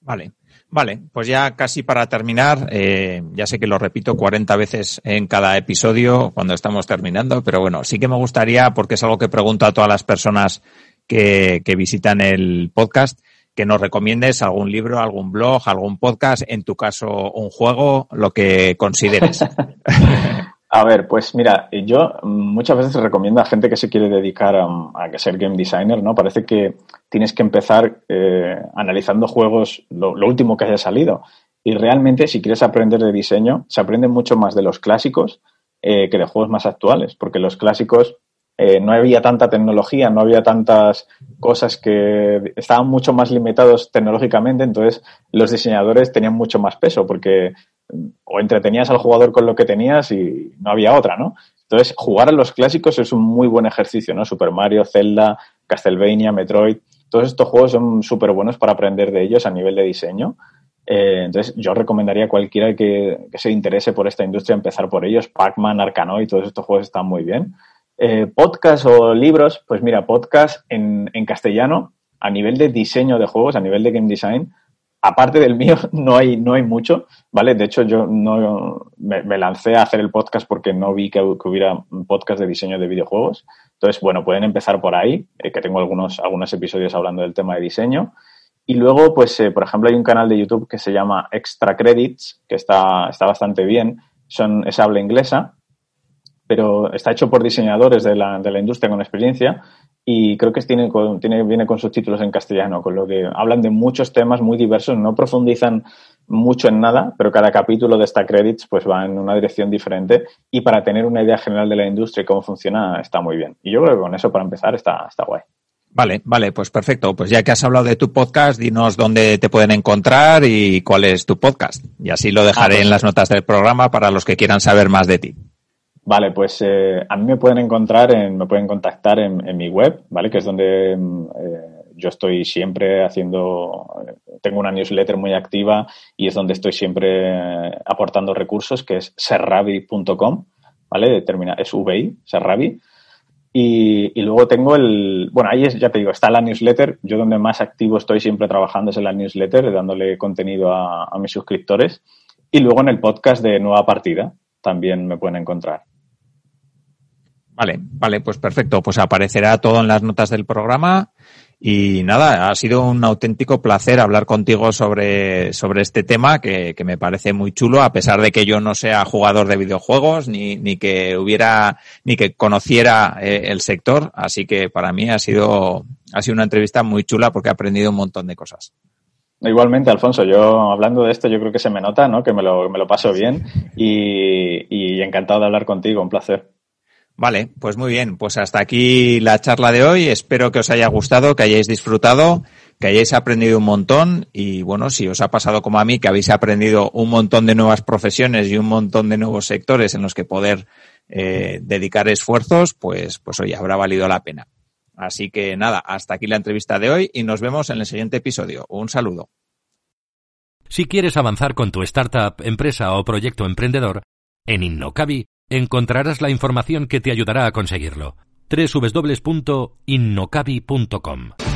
Vale. Vale, pues ya casi para terminar, eh, ya sé que lo repito 40 veces en cada episodio cuando estamos terminando, pero bueno, sí que me gustaría, porque es algo que pregunto a todas las personas que, que visitan el podcast, que nos recomiendes algún libro, algún blog, algún podcast, en tu caso un juego, lo que consideres. A ver, pues mira, yo muchas veces recomiendo a gente que se quiere dedicar a, ser game designer, ¿no? Parece que tienes que empezar eh, analizando juegos, lo, último que haya salido. Y realmente, si quieres aprender de diseño, se aprende mucho más de los clásicos eh, que de juegos más actuales, porque los clásicos eh, no había tanta tecnología, no había tantas cosas que estaban mucho más limitados tecnológicamente, entonces los diseñadores tenían mucho más peso porque o entretenías al jugador con lo que tenías y no había otra, ¿no? Entonces, jugar a los clásicos es un muy buen ejercicio, ¿no? Super Mario, Zelda, Castlevania, Metroid, todos estos juegos son súper buenos para aprender de ellos a nivel de diseño. Eh, entonces, yo recomendaría a cualquiera que, se interese por esta industria empezar por ellos. Pac-Man, Arkanoid, todos estos juegos están muy bien. Eh, podcast o libros, pues mira, podcast en, en, castellano, a nivel de diseño de juegos, a nivel de game design, aparte del mío, no hay, no hay mucho, ¿vale? De hecho, yo no me, lancé a hacer el podcast porque no vi que, hubiera podcast de diseño de videojuegos. Entonces, bueno, pueden empezar por ahí, eh, que tengo algunos, algunos episodios hablando del tema de diseño. Y luego, pues, eh, por ejemplo, hay un canal de YouTube que se llama Extra Credits, que está, está bastante bien. Son, es habla inglesa pero está hecho por diseñadores de la, de la industria con experiencia y creo que tiene, tiene, viene con subtítulos en castellano, con lo que hablan de muchos temas muy diversos, no profundizan mucho en nada, pero cada capítulo de esta credits pues va en una dirección diferente y para tener una idea general de la industria y cómo funciona está muy bien. Y yo creo que con eso para empezar está, está guay. Vale, vale, pues perfecto. Pues ya que has hablado de tu podcast, dinos dónde te pueden encontrar y cuál es tu podcast. Y así lo dejaré ah, pues en las notas del programa para los que quieran saber más de ti. Vale, pues eh, a mí me pueden encontrar, en, me pueden contactar en, mi web, ¿vale? Que es donde mm, eh, yo estoy siempre haciendo, tengo una newsletter muy activa y es donde estoy siempre aportando recursos, que es serravi.com, ¿vale? Termina, es VI, serravi. Y, y, luego tengo el, bueno, ahí es, ya te digo, está la newsletter. Yo donde más activo estoy siempre trabajando es en la newsletter, dándole contenido a, a mis suscriptores. Y luego en el podcast de Nueva Partida también me pueden encontrar. Vale, vale, pues perfecto. Pues aparecerá todo en las notas del programa. Y nada, ha sido un auténtico placer hablar contigo sobre, sobre este tema que, que, me parece muy chulo, a pesar de que yo no sea jugador de videojuegos ni, ni que hubiera, ni que conociera eh, el sector. Así que para mí ha sido, ha sido una entrevista muy chula porque he aprendido un montón de cosas. Igualmente, Alfonso, yo hablando de esto, yo creo que se me nota, ¿no? Que me lo, me lo paso bien y, y encantado de hablar contigo, un placer. Vale, pues muy bien. Pues hasta aquí la charla de hoy. Espero que os haya gustado, que hayáis disfrutado, que hayáis aprendido un montón y bueno, si os ha pasado como a mí, que habéis aprendido un montón de nuevas profesiones y un montón de nuevos sectores en los que poder eh, dedicar esfuerzos, pues, pues hoy habrá valido la pena. Así que nada, hasta aquí la entrevista de hoy y nos vemos en el siguiente episodio. Un saludo. Si quieres avanzar con tu startup, empresa o proyecto emprendedor, en Innocabi encontrarás la información que te ayudará a conseguirlo. www.innocabi.com